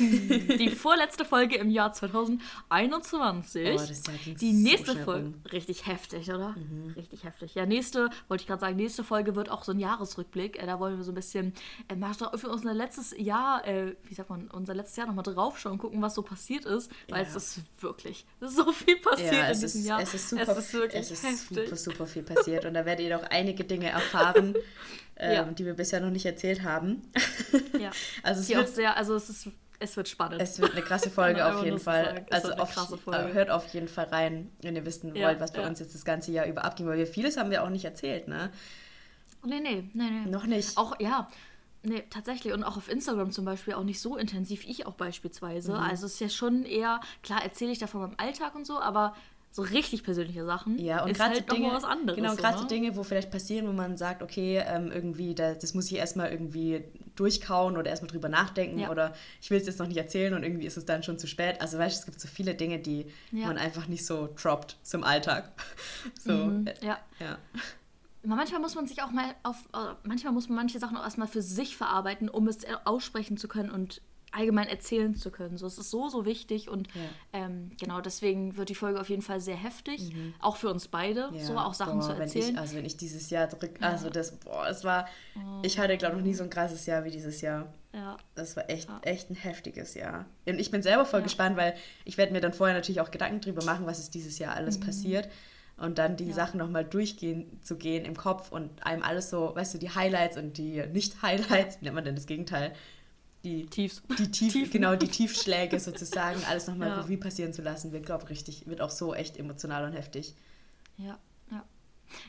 Die vorletzte Folge im Jahr 2021. Oh, das ging Die so nächste schnell Folge. Mhm. Richtig heftig, oder? Richtig heftig. Ja, nächste, wollte ich gerade sagen, nächste Folge wird auch so ein Jahresrückblick. Äh, da wollen wir so ein bisschen äh, mal für unser letztes Jahr, äh, wie sagt man, unser letztes Jahr nochmal draufschauen, gucken, was so passiert ist. Weil Ja. es ist wirklich so viel passiert Ja, in es diesem ist, Jahr. es ist super, es ist wirklich es ist heftig. super, super viel passiert und da werdet ihr noch einige Dinge erfahren, ähm, Ja. die wir bisher noch nicht erzählt haben. Ja. Also es Die auch sehr, also es ist, es wird spannend. es wird eine krasse Folge man auf jeden Fall. Also auf, krasse äh, hört auf jeden Fall rein, wenn ihr wissen Ja, wollt, was bei ja. uns jetzt das ganze Jahr über abging, weil wir vieles haben wir auch nicht erzählt, ne? nee, nee, nee, nee. Noch nicht. Auch, ja, nee, tatsächlich. Und auch auf Instagram zum Beispiel auch nicht so intensiv, ich auch beispielsweise. Mhm. Also es ist ja schon eher, klar erzähle ich da von meinem Alltag und so, aber so richtig persönliche Sachen Ja, und gerade halt Dinge, was anderes. genau, gerade so? Dinge, wo vielleicht passieren, wo man sagt, okay, ähm, irgendwie, da, das muss ich erstmal irgendwie durchkauen oder erstmal drüber nachdenken Ja. oder ich will es jetzt noch nicht erzählen und irgendwie ist es dann schon zu spät. Also weißt du, es gibt so viele Dinge, die Ja. man einfach nicht so droppt zum Alltag. So, Mhm, äh, ja. ja. Manchmal muss man sich auch mal auf, äh, manchmal muss man manche Sachen auch erstmal für sich verarbeiten, um es äh, aussprechen zu können und allgemein erzählen zu können. So, es ist so, so wichtig und Ja. ähm, genau deswegen wird die Folge auf jeden Fall sehr heftig, auch für uns beide, so auch Sachen Mhm. boah, zu wenn erzählen. Ich, also wenn ich dieses Jahr zurück, also das, boah, es war, ich hatte glaube noch nie so ein krasses Jahr wie dieses Jahr. ja. Das war echt, Ja. echt ein heftiges Jahr. Und ich bin selber voll Ja. gespannt, weil ich werde mir dann vorher natürlich auch Gedanken drüber machen, was ist dieses Jahr alles passiert. Und dann die Mhm. Ja. Sachen nochmal durchgehen zu gehen im Kopf und einem alles so, weißt du, die Highlights und die Nicht-Highlights, wie nennt man denn das Gegenteil? Die, Tiefs. die Tief, Tiefen. genau, die Tiefschläge sozusagen, alles nochmal Ja. Revue passieren zu lassen, wird, glaube ich, richtig, wird auch so echt emotional und heftig. Ja, ja.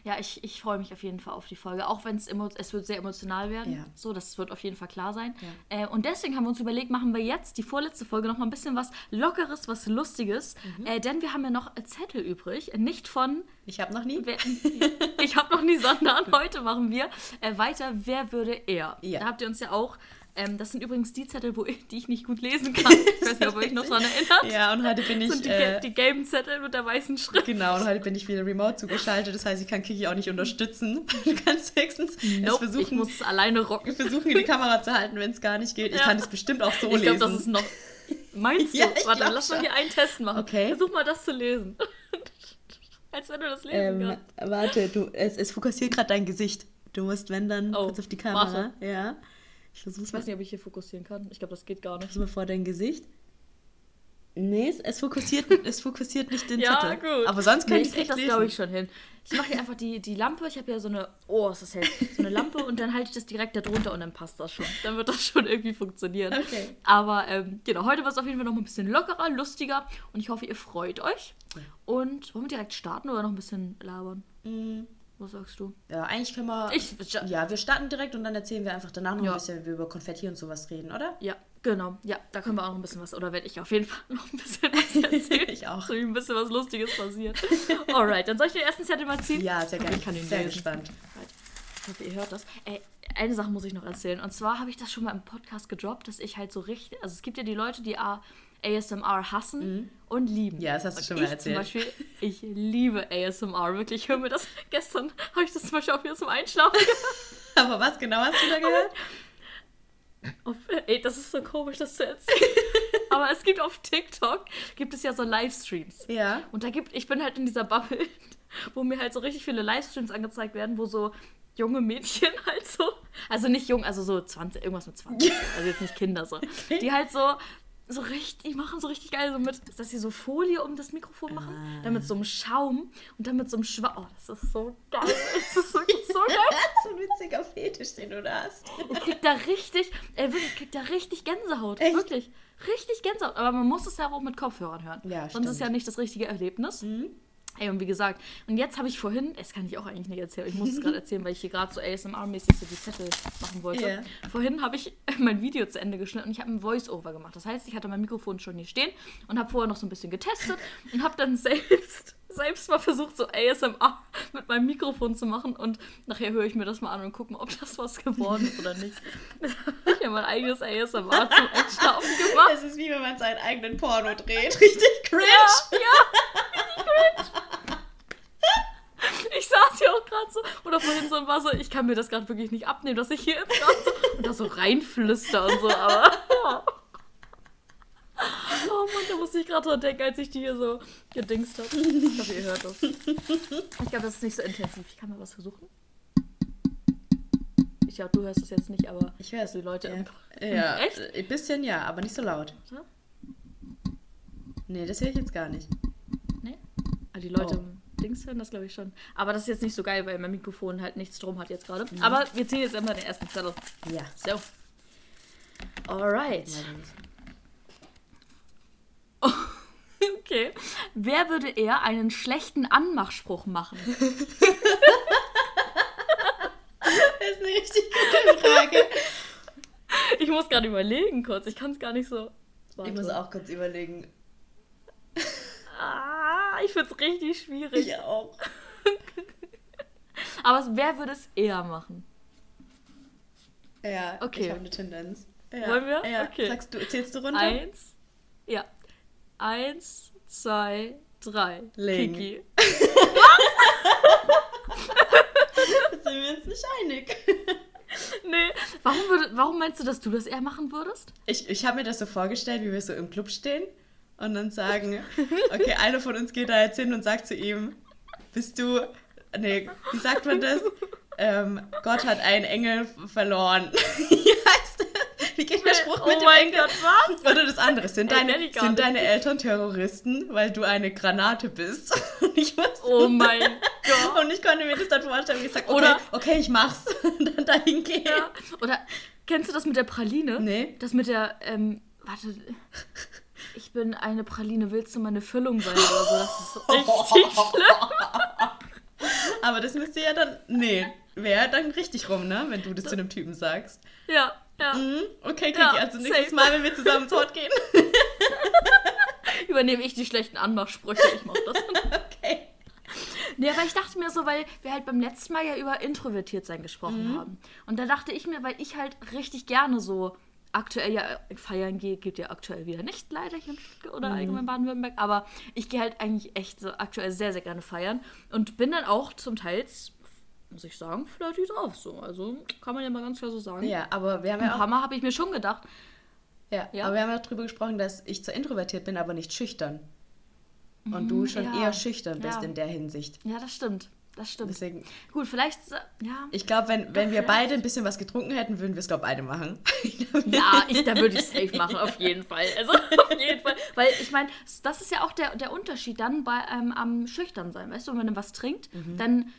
Ja, ich, ich freue mich auf jeden Fall auf die Folge, auch wenn es es wird sehr emotional werden. Ja. So, das wird auf jeden Fall klar sein. Ja. Äh, und deswegen haben wir uns überlegt, machen wir jetzt die vorletzte Folge noch mal ein bisschen was Lockeres, was Lustiges. Mhm. Äh, denn wir haben ja noch Zettel übrig. Nicht von, Ich habe noch nie. wer, ich habe noch nie Sondern. Heute machen wir äh, weiter, wer würde er. Ja. Da habt ihr uns ja auch, ähm, das sind übrigens die Zettel, wo ich, die ich nicht gut lesen kann. Ich weiß nicht, ob ihr euch noch daran erinnert. Ja, und heute bin ich. sind die, äh, die gelben Zettel mit der weißen Schrift. Genau, und heute bin ich wieder remote zugeschaltet. Das heißt, ich kann Kiki auch nicht unterstützen. Du kannst höchstens Nope, ich versuchen, muss es alleine rocken. versuchen, die Kamera zu halten, wenn es gar nicht geht. Ich Ja. kann es bestimmt auch so Ich lesen. glaube, das ist noch. Meinst du? Ja, ich Warte, glaub lass mal hier einen Test machen. Okay. Versuch mal das zu lesen. Als wenn du das lesen ähm, kannst. warte, du, es, es fokussiert gerade dein Gesicht. Du musst, wenn dann, Oh, kurz auf die Kamera. warte. Ja. Ich Ich weiß nicht, ob ich hier fokussieren kann. Ich glaube, das geht gar nicht. Versuch mal vor dein Gesicht. Nee, es, es, fokussiert, es fokussiert nicht den Ja, Zettel. gut. Aber sonst Nee, könnte ich ich das, glaube ich, schon hin. Ich mache hier einfach die, die Lampe. Ich habe ja so eine. Oh, ist das hell. So eine Lampe und dann halte ich das direkt da drunter und dann passt das schon. Dann wird das schon irgendwie funktionieren. Okay. Aber ähm, genau, heute wird es auf jeden Fall noch ein bisschen lockerer, lustiger und ich hoffe, ihr freut euch. Und wollen wir direkt starten oder noch ein bisschen labern? Mm, Was sagst du? Ja, eigentlich können wir. Ich- ja, wir starten direkt und dann erzählen wir einfach danach noch Ja. ein bisschen über Konfetti und sowas reden, oder? Ja, genau. Ja, da können wir auch noch ein bisschen was, oder werde ich auf jeden Fall noch ein bisschen was erzählen. Ich auch. So wie ein bisschen was Lustiges passiert. Alright, dann soll ich den ersten Zettel mal ziehen? Ja, sehr gerne. Ich kann ihn sehr lesen. gespannt. Ich hoffe, ihr hört das. Ey, eine Sache muss ich noch erzählen. Und zwar habe ich das schon mal im Podcast gedroppt, dass ich halt so richtig. Also es gibt ja die Leute, die ASMR hassen und lieben. Mhm. Ja, das hast du Und schon mal erzählt. Zum Beispiel, ich liebe ASMR. Wirklich, ich höre mir das. Gestern habe ich das zum Beispiel auch wieder zum Einschlafen Aber was genau hast du da gehört? Auf, ey, das ist so komisch, das zu erzählen. Aber es gibt auf TikTok, gibt es ja so Livestreams. Ja. Und da gibt, ich bin halt in dieser Bubble, wo mir halt so richtig viele Livestreams angezeigt werden, wo so junge Mädchen halt so, also nicht jung, also so 20, irgendwas mit 20, also jetzt nicht Kinder so, die halt so, so richtig, die machen so richtig geil so mit, dass sie so Folie um das Mikrofon machen, Ah. dann mit so einem Schaum und dann mit so einem Schwamm, oh, das ist so geil, das ist wirklich so geil. so ein witziger Fetisch, den du da hast. Ich krieg da richtig, äh, wirklich, ich krieg da richtig Gänsehaut. Echt? Wirklich. Richtig Gänsehaut. Aber man muss es ja auch mit Kopfhörern hören. Ja, Sonst ist stimmt. ja nicht das richtige Erlebnis. Ey, und wie gesagt, und jetzt habe ich vorhin, das kann ich auch eigentlich nicht erzählen, ich muss es gerade erzählen, weil ich hier gerade so ASMR-mäßig so die Zettel machen wollte. Ja. Vorhin habe ich mein Video zu Ende geschnitten und ich habe ein Voice-Over gemacht. Das heißt, ich hatte mein Mikrofon schon hier stehen und habe vorher noch so ein bisschen getestet und habe dann selbst selbst mal versucht, so ASMR mit meinem Mikrofon zu machen und nachher höre ich mir das mal an und gucke mal, ob das was geworden ist oder nicht. ich habe mein eigenes ASMR zum Einschlafen gemacht. Es ist wie wenn man seinen eigenen Porno dreht. Richtig cringe. Ja, ja, richtig cringe. Ich saß hier auch gerade so oder vorhin so war so, ich kann mir das gerade wirklich nicht abnehmen, dass ich hier jetzt gerade so und da so reinflüster und so, aber. Ja. Oh Mann, da musste ich gerade dran denken, als ich die hier so gedingst habe. Ich hoffe, ihr hört das. Ich glaube, das ist nicht so intensiv. Ich kann mal was versuchen. Ich glaube, du hörst es jetzt nicht, aber Ich höre es. die Leute im. Ja. ja. Echt? Ein bisschen ja, aber nicht so laut. Warte. Nee, das höre ich jetzt gar nicht. Nee? Ah, die Leute Oh. im Dings hören das, glaube ich, schon. Aber das ist jetzt nicht so geil, weil mein Mikrofon halt nichts drum hat jetzt gerade. Mhm. Aber wir ziehen jetzt immer den ersten Zettel. Ja. So. Alright. Okay. Wer würde eher einen schlechten Anmachspruch machen? Das ist eine richtig gute Frage. Ich muss gerade überlegen kurz. Ich kann es gar nicht so. Ich muss auch kurz überlegen. Ah, ich finde es richtig schwierig. Ich auch. Aber wer würde es eher machen? Ja, Okay. ich habe eine Tendenz. Ja. Wollen wir? Ja. Okay. Sagst du, zählst du runter? Eins. Ja. Eins, zwei, drei. Legen. Kiki. Da sind wir uns nicht einig. Nee. Warum, würde, warum meinst du, dass du das eher machen würdest? Ich, ich habe mir das so vorgestellt, wie wir so im Club stehen und dann sagen, okay, einer von uns geht da jetzt hin und sagt zu ihm, bist du, nee, wie sagt man das? Ähm, Gott hat einen Engel verloren. wie heißt das? Wie geht der Spruch oh mit dem mein Engel? Gott, was? Oder das andere, sind deine, sind deine Eltern Terroristen, weil du eine Granate bist? Und ich wusste, Oh mein Gott. und ich konnte mir das dann vorstellen, wie ich sage, okay, Oder- okay, ich mach's. Und dann dahin gehen. Ja. Oder kennst du das mit der Praline? Nee. Das mit der, ähm, warte. Ich bin eine Praline, willst du meine Füllung sein oder so? Das ist richtig schlimm. Aber das müsste ja dann. Nee, wäre dann richtig rum, ne? Wenn du das zu einem Typen sagst. Ja, ja. Mhm. Okay, Kiki, Ja, also nächstes safe. Mal, wenn wir zusammen tot gehen. Übernehme ich die schlechten Anmachsprüche. Ich mach das. Okay. Nee, aber ich dachte mir so, weil wir halt beim letzten Mal ja über introvertiert sein gesprochen haben. Und da dachte ich mir, weil ich halt richtig gerne so aktuell ja feiern gehe, geht ja aktuell wieder nicht leider hier in Stuttgart oder allgemein Baden-Württemberg, aber ich gehe halt eigentlich echt so aktuell sehr, sehr gerne feiern und bin dann auch zum Teil, muss ich sagen, flirty drauf so. Also kann man ja mal ganz klar so sagen. Ja, aber wir haben ja auch. Mal habe ich mir schon gedacht, Ja, Ja. aber wir haben ja drüber gesprochen, dass ich zwar introvertiert bin, aber nicht schüchtern. Und du schon ja. eher schüchtern bist Ja. in der Hinsicht. ja, das stimmt. Das stimmt. Deswegen, Gut, vielleicht, ja. ich glaube, wenn, wenn wir beide ein bisschen was getrunken hätten, würden wir es, glaube beide machen. Ja, ich, da würde ich safe machen, auf jeden Fall. Also auf jeden Fall. Weil ich meine, das ist ja auch der, der Unterschied dann bei ähm, am schüchtern sein. Weißt du, wenn man was trinkt, Mhm. dann,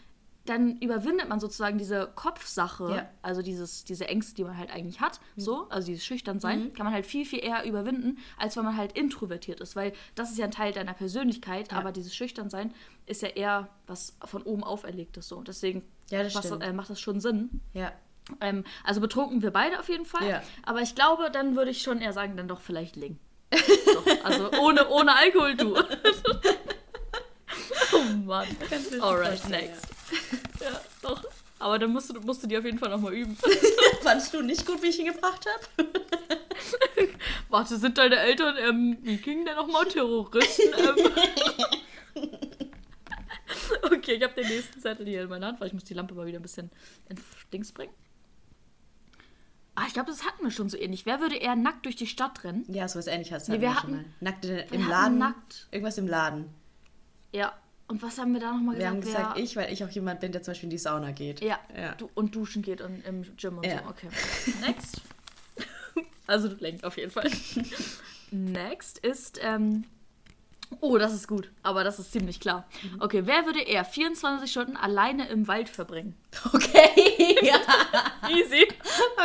dann überwindet man sozusagen diese Kopfsache, Ja. Mhm. also dieses, diese Ängste, die man halt eigentlich hat, so, also dieses schüchtern sein, kann man halt viel, viel eher überwinden, als wenn man halt introvertiert ist. Weil das ist ja ein Teil deiner Persönlichkeit, Ja. aber dieses schüchtern sein ist ja eher was von oben auferlegtes so. Deswegen Ja, das was, äh, macht das schon Sinn. Ja. Ähm, also betrunken wir beide auf jeden Fall. Ja. Aber ich glaube, dann würde ich schon eher sagen, dann doch vielleicht Ling. doch, also ohne, ohne Alkohol, du. oh Mann. Alright, next. Ja, doch. Aber dann musst du, musst du die auf jeden Fall nochmal üben. Fandest du nicht gut, wie ich ihn gebracht habe? Warte, sind deine Eltern ähm, Wikinger denn nochmal Terroristen? Ähm? okay, ich habe den nächsten Zettel hier in meiner Hand, weil ich muss die Lampe mal wieder ein bisschen in Dings bringen. Ah, ich glaube, das hatten wir schon so ähnlich. Wer würde eher nackt durch die Stadt rennen? Ja, sowas ähnliches Nee, hatten wir wir schon hatten- mal. Nackt in- wir im Laden. nackt. Irgendwas im Laden. Ja. Und was haben wir da nochmal Wir gesagt? haben gesagt, Wer- ich, weil ich auch jemand bin, der zum Beispiel in die Sauna geht. Ja, Ja. Du, und duschen geht und im Gym und Ja. so. Okay. Next. also du lenkst auf jeden Fall. Next ist, ähm, oh, das ist gut, aber das ist ziemlich klar. Mhm. Okay, wer würde eher 24 Stunden alleine im Wald verbringen? Okay. Easy,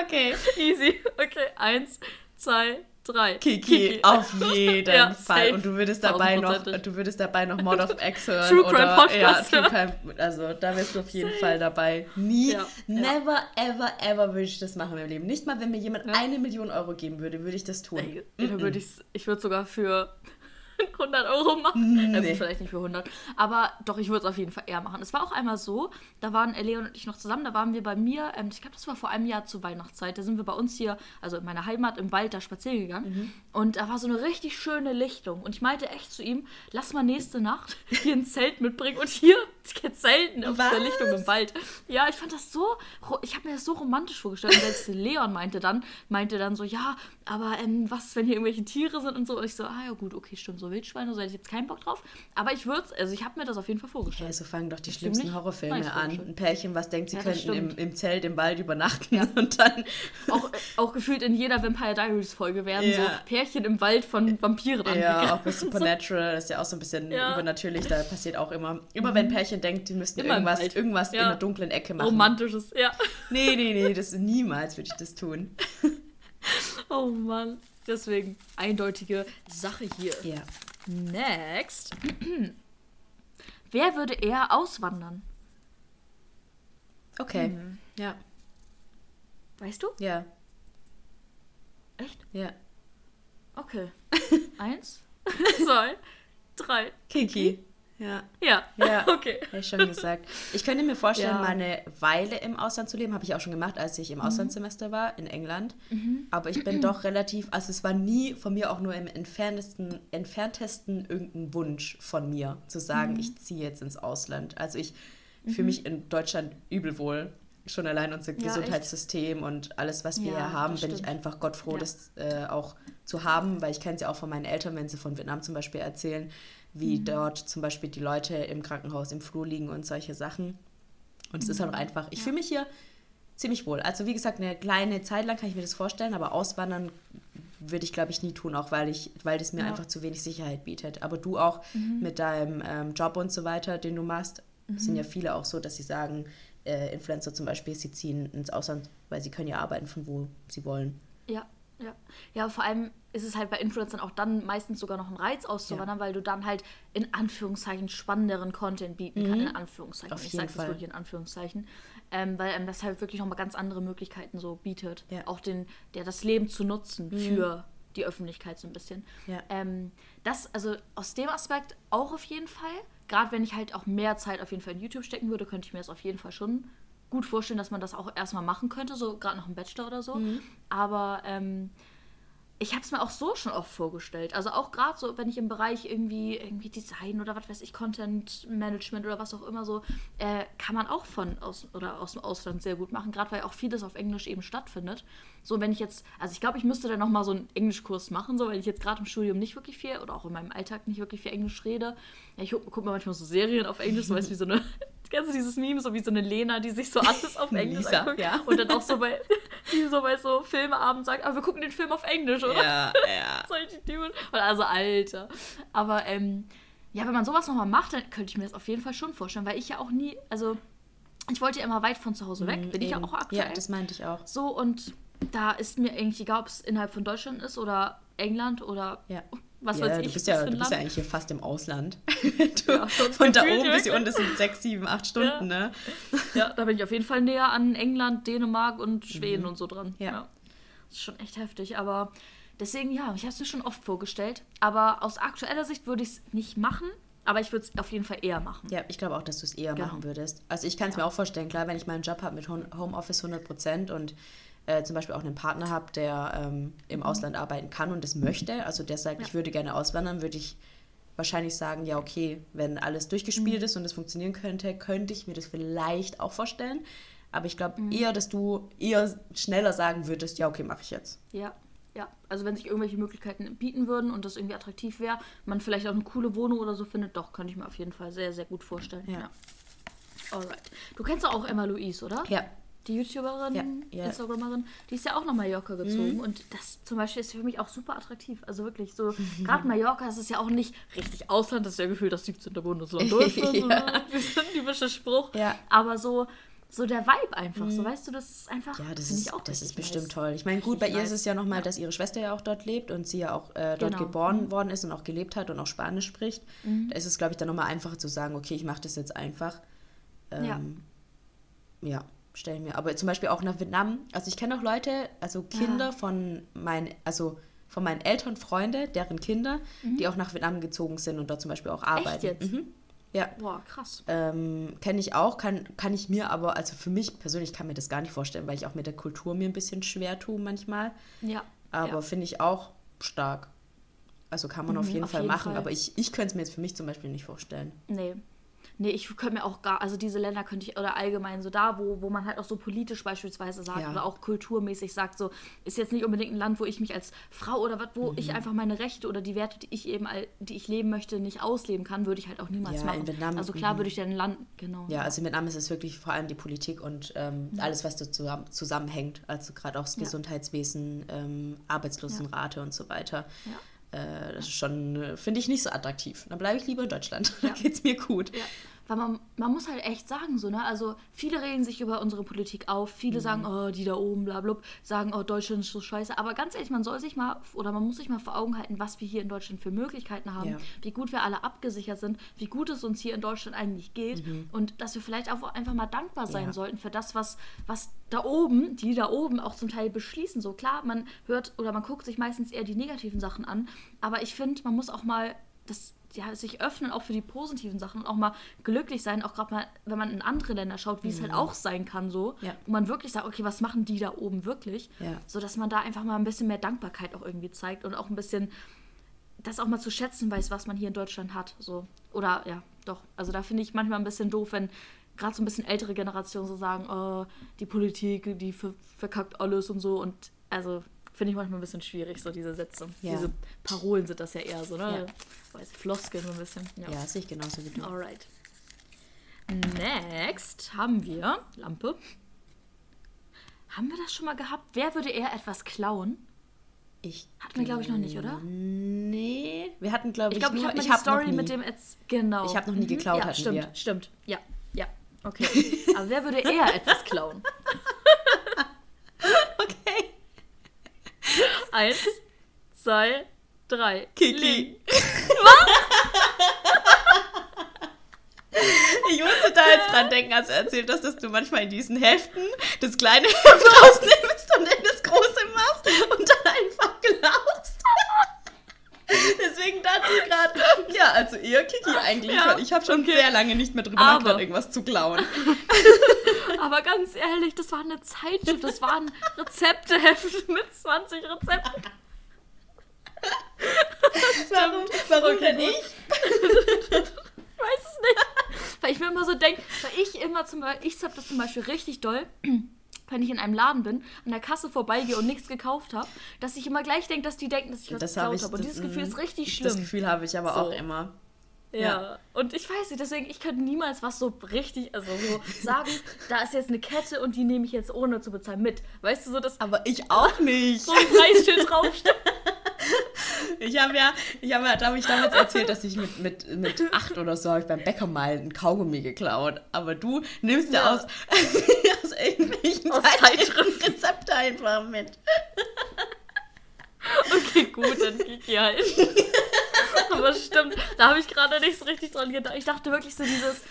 Okay. easy. Okay, eins, zwei, drei. Kiki, auf jeden Ja, Fall. safe. Und du würdest dabei noch, du würdest dabei noch Mod of X hören. True Crime Podcast Ja, True Crime, also da wärst du auf jeden Fall dabei. Nie, Ja, never, ever, ever würde ich das machen in meinem Leben. Nicht mal, wenn mir jemand eine Million Euro geben würde, würde ich das tun. Ey, da würde ich's, ich würde sogar für 100 Euro machen. Nee. Gut, vielleicht nicht für 100. Aber doch, ich würde es auf jeden Fall eher machen. Es war auch einmal so, da waren Leon und ich noch zusammen, da waren wir bei mir, ähm, ich glaube, das war vor einem Jahr zur Weihnachtszeit, da sind wir bei uns hier, also in meiner Heimat im Wald, da spazieren gegangen. Mhm. Und da war so eine richtig schöne Lichtung. Und ich meinte echt zu ihm, lass mal nächste Nacht hier ein Zelt mitbringen und hier zelten auf Was? der Lichtung im Wald. Ja, ich fand das so, ich habe mir das so romantisch vorgestellt. Und selbst Leon meinte dann, meinte dann so, ja, aber ähm, was, wenn hier irgendwelche Tiere sind und so. Und ich so, ah ja gut, okay, stimmt, so Wildschweine, so hätte ich jetzt keinen Bock drauf. Aber ich würde also ich habe mir das auf jeden Fall vorgestellt. Ja, so fangen doch die Ziemlich schlimmsten Horrorfilme nice an. Ein Pärchen, was denkt, sie Ja, das könnten im, im Zelt im Wald übernachten und dann. Auch, auch gefühlt in jeder Vampire Diaries Folge werden so Ja. Pärchen im Wald von Vampiren Ja, angegriffen. auch bei Supernatural, das ist ja auch so ein bisschen Ja. Mhm. übernatürlich, da passiert auch immer. Immer wenn ein Pärchen denkt, die müssten Immer im irgendwas, irgendwas in Ja. einer dunklen Ecke machen. Romantisches, ja. Nee, nee, nee, das niemals würde ich das tun. Oh Mann. Deswegen eindeutige Sache hier. Ja. Next. Wer würde eher auswandern? Okay. Mhm. Ja. Weißt du? Ja. Echt? Ja. Okay. Eins, zwei, drei. Kiki. Ja. Ja. Ja. Okay. Habe ich schon gesagt. Ich könnte mir vorstellen, Ja. Mhm. mal eine Weile im Ausland zu leben. Habe ich auch schon gemacht, als ich im Auslandssemester war in England. Aber ich bin doch relativ, also es war nie von mir auch nur im entferntesten, entferntesten irgendein Wunsch von mir, zu sagen, Mhm. ich ziehe jetzt ins Ausland. Also ich fühle mich in Deutschland übel wohl. Schon allein unser Ja, echt? Gesundheitssystem und alles, was wir hier haben, bin ich einfach Gott froh, das äh, auch zu haben, weil ich kenne es ja auch von meinen Eltern, wenn sie von Vietnam zum Beispiel erzählen, Mhm. wie dort zum Beispiel die Leute im Krankenhaus im Flur liegen und solche Sachen. Und es ist Mhm. halt auch einfach, ich fühle mich hier ziemlich wohl. Also wie gesagt, eine kleine Zeit lang kann ich mir das vorstellen, aber auswandern würde ich, glaube ich, nie tun, auch weil ich, weil das mir Ja. einfach zu wenig Sicherheit bietet. Aber du auch mit deinem ähm, Job und so weiter, den du machst, sind ja viele auch so, dass sie sagen, äh, Influencer zum Beispiel, sie ziehen ins Ausland, weil sie können ja arbeiten von wo sie wollen. Ja, ja. Ja, vor allem ist es halt bei Influencern auch dann meistens sogar noch ein Reiz auszuwandern, weil du dann halt in Anführungszeichen spannenderen Content bieten kannst. In Anführungszeichen. Mhm. Auf ich sage das wirklich in Anführungszeichen. Ähm, weil ähm, das halt wirklich nochmal ganz andere Möglichkeiten so bietet. Ja. Mhm. Auch den, der das Leben zu nutzen für die Öffentlichkeit so ein bisschen. Ja. Ähm, das, also aus dem Aspekt auch auf jeden Fall. Gerade wenn ich halt auch mehr Zeit auf jeden Fall in YouTube stecken würde, könnte ich mir das auf jeden Fall schon gut vorstellen, dass man das auch erstmal machen könnte, so gerade nach dem Bachelor oder so. Mhm. Aber ähm, ich habe es mir auch so schon oft vorgestellt. Also auch gerade so, wenn ich im Bereich irgendwie, irgendwie Design oder was weiß ich, Content Management oder was auch immer so, äh, kann man auch von aus oder aus dem Ausland sehr gut machen, gerade weil auch vieles auf Englisch eben stattfindet. So, wenn ich jetzt, also ich glaube, ich müsste dann nochmal so einen Englischkurs machen, so, weil ich jetzt gerade im Studium nicht wirklich viel oder auch in meinem Alltag nicht wirklich viel Englisch rede. Ja, ich gucke guck mir manchmal so Serien auf Englisch, so weißt du, wie so eine, kennst du dieses Meme, so wie so eine Lena, die sich so alles auf Englisch Lisa, anguckt ja. und dann auch so bei, die so bei so Filmeabend sagt, aber wir gucken den Film auf Englisch, oder? Ja, ja. solche Typen. Und also, Alter. Aber, ähm, ja, wenn man sowas nochmal macht, dann könnte ich mir das auf jeden Fall schon vorstellen, weil ich ja auch nie, also, ich wollte ja immer weit von zu Hause weg, bin ich ja Eben. auch aktuell. Ja, das meinte ich auch. so, und da ist mir eigentlich egal, ob es innerhalb von Deutschland ist oder England oder Ja. Was ja, weiß du ich. bist was ja, du bist ja eigentlich hier fast im Ausland. du, Ja, von da oben bis hier unten das sind sechs, sieben, acht Stunden, ne? Ja, da bin ich auf jeden Fall näher an England, Dänemark und Schweden und so dran. Mhm. Ja. Das ist schon echt heftig, aber deswegen ja, ich habe es mir schon oft vorgestellt. Aber aus aktueller Sicht würde ich es nicht machen, aber ich würde es auf jeden Fall eher machen. Ja, ich glaube auch, dass du es eher Genau. machen würdest. Also ich kann es mir auch vorstellen, klar, wenn ich meinen Job habe mit Home- Homeoffice 100% und äh, zum Beispiel auch einen Partner habe, der ähm, im Ausland arbeiten kann und das möchte, also der sagt, Mhm. Ja. ich würde gerne auswandern, würde ich wahrscheinlich sagen, ja okay, wenn alles Mhm. durchgespielt ist und es funktionieren könnte, könnte ich mir das vielleicht auch vorstellen. Aber ich glaube Mhm. eher, dass du eher schneller sagen würdest, ja okay, mache ich jetzt. Ja, ja. Also wenn sich irgendwelche Möglichkeiten bieten würden und das irgendwie attraktiv wäre, man vielleicht auch eine coole Wohnung oder so findet, doch, könnte ich mir auf jeden Fall sehr, sehr gut vorstellen. Ja. Alright. Du kennst auch Emma Louise, oder? Ja. Die YouTuberin, Ja, ja. Mhm. Instagramerin, die ist ja auch nach Mallorca gezogen und das zum Beispiel ist für mich auch super attraktiv. Also wirklich so, gerade Mallorca, ist ja auch nicht richtig Ausland, das ist ja gefühlt das 17. Bundesland Deutschlands. Ja. ist ein typischer Spruch. Ja. Aber so, so der Vibe einfach, so weißt du, das ist einfach, Mhm. Ja, das finde ist, ich auch das ist bestimmt nice. toll. Ich meine, gut, bei ihr ist es ja nochmal, dass ihre Schwester ja auch dort lebt und sie ja auch äh, dort Genau. geboren worden ist und auch gelebt hat und auch Spanisch spricht. Da ist es, glaube ich, dann nochmal einfacher zu sagen, okay, ich mache das jetzt einfach. Ähm, Ja. ja, stelle mir. Aber zum Beispiel auch nach Vietnam. Also ich kenne auch Leute, also Kinder von meinen, also von meinen Eltern Freunde, deren Kinder, die auch nach Vietnam gezogen sind und dort zum Beispiel auch arbeiten. jetzt? Mhm. Ja. Boah, krass. Ähm, Kenne ich auch, kann, kann ich mir aber, also für mich persönlich kann mir das gar nicht vorstellen, weil ich auch mit der Kultur mir ein bisschen schwer tue manchmal. Ja. Aber ja. finde ich auch stark. Also kann man auf Mhm, jeden auf Fall jeden machen, Fall. aber ich, ich könnte es mir jetzt für mich zum Beispiel nicht vorstellen. Nee. Nee, ich könnte mir auch gar, also diese Länder könnte ich, oder allgemein so da, wo, wo man halt auch so politisch beispielsweise sagt Ja. oder auch kulturmäßig sagt, so ist jetzt nicht unbedingt ein Land, wo ich mich als Frau oder was, wo Mhm. ich einfach meine Rechte oder die Werte, die ich eben, die ich leben möchte, nicht ausleben kann, würde ich halt auch niemals Ja, machen. in Vietnam, also klar mhm. würde ich dann ein Land, genau. Ja, also in Vietnam ist es wirklich vor allem die Politik und ähm, alles, was da zusammen, zusammenhängt. Also gerade auch das Ja. Gesundheitswesen, ähm, Arbeitslosenrate und so weiter. Ja. Äh, das ist schon, äh, finde ich, nicht so attraktiv. Dann bleibe ich lieber in Deutschland. Ja. Da geht's mir gut. Ja, weil man, man muss halt echt sagen, so, ne? Also viele regen sich über unsere Politik auf, Mhm. viele sagen, oh, die da oben, bla bla, sagen, oh, Deutschland ist so scheiße. Aber ganz ehrlich, man soll sich mal oder man muss sich mal vor Augen halten, was wir hier in Deutschland für Möglichkeiten haben, Ja. wie gut wir alle abgesichert sind, wie gut es uns hier in Deutschland eigentlich geht und dass wir vielleicht auch einfach mal dankbar sein Mhm. Ja. sollten für das, was, was da oben, die da oben auch zum Teil beschließen. So klar, man hört oder man guckt sich meistens eher die negativen Sachen an, aber ich finde, man muss auch mal das ja, sich öffnen auch für die positiven Sachen und auch mal glücklich sein, auch gerade mal, wenn man in andere Länder schaut, wie es halt auch sein kann so, Mhm. Ja. wo man wirklich sagt, okay, was machen die da oben wirklich, Ja. so dass man da einfach mal ein bisschen mehr Dankbarkeit auch irgendwie zeigt und auch ein bisschen das auch mal zu schätzen weiß, was man hier in Deutschland hat, so oder ja, doch, also da finde ich manchmal ein bisschen doof, wenn gerade so ein bisschen ältere Generationen so sagen, oh, die Politik, die ver verkackt alles und so und also finde ich manchmal ein bisschen schwierig, so diese Sätze. Ja. Diese Parolen sind das ja eher so, ne? Ja. Weiß, Floskeln so ein bisschen. Ja. Ja, sehe ich genauso wie du. Alright. Next haben wir Lampe. Haben wir das schon mal gehabt? Wer würde eher etwas klauen? Ich Hatten wir, glaube ich, noch nicht, oder? Nee, wir hatten, glaube ich, Ich glaube, ich nur, habe mal die hab Story mit dem jetzt genau. Ich hab noch nie geklaut, Ja, hatten stimmt, wir. stimmt. Ja, ja. Okay. Aber wer würde eher etwas klauen? Eins, zwei, drei. Kiki. Ich musste da jetzt dran denken, als du erzählt hast, dass du manchmal in diesen Heften das kleine Heft rausnimmst und in das große machst und dann einfach klaust. Deswegen dachte ich gerade, ja, also eher Kiki eigentlich, Ja, weil ich habe schon okay. sehr lange nicht mehr drüber Aber- nachgedacht, irgendwas zu klauen. Aber ganz ehrlich, das war eine Zeitschrift, das war ein Rezepteheft mit 20 Rezepten. Warum, warum Okay, denn ich? Ich weiß es nicht. Weil ich mir immer so denke, weil ich immer zum Beispiel, ich habe das zum Beispiel richtig doll, wenn ich in einem Laden bin, an der Kasse vorbeigehe und nichts gekauft habe, dass ich immer gleich denke, dass die denken, dass ich was Das habe ich. habe. Und das- dieses Gefühl ist mm, richtig Das schlimm. Gefühl habe ich aber So. auch immer. Ja. Ja. Und ich weiß nicht, deswegen, ich könnte niemals was so richtig, also so sagen, da ist jetzt eine Kette und die nehme ich jetzt ohne zu bezahlen mit. Weißt du, so dass Aber ich auch nicht. so ein Preisschild draufsteht. Ich habe ja, ich habe ja, da habe ich damals erzählt, dass ich mit, mit, mit acht oder so habe ich beim Bäcker mal ein Kaugummi geklaut. Aber du nimmst ja, Ja. aus irgendwelchen Aus Zeitschriften Rezepte einfach mit. Okay, gut, dann Kiki halt. Aber stimmt, da habe ich gerade nicht so richtig dran gedacht. Ich dachte wirklich so dieses,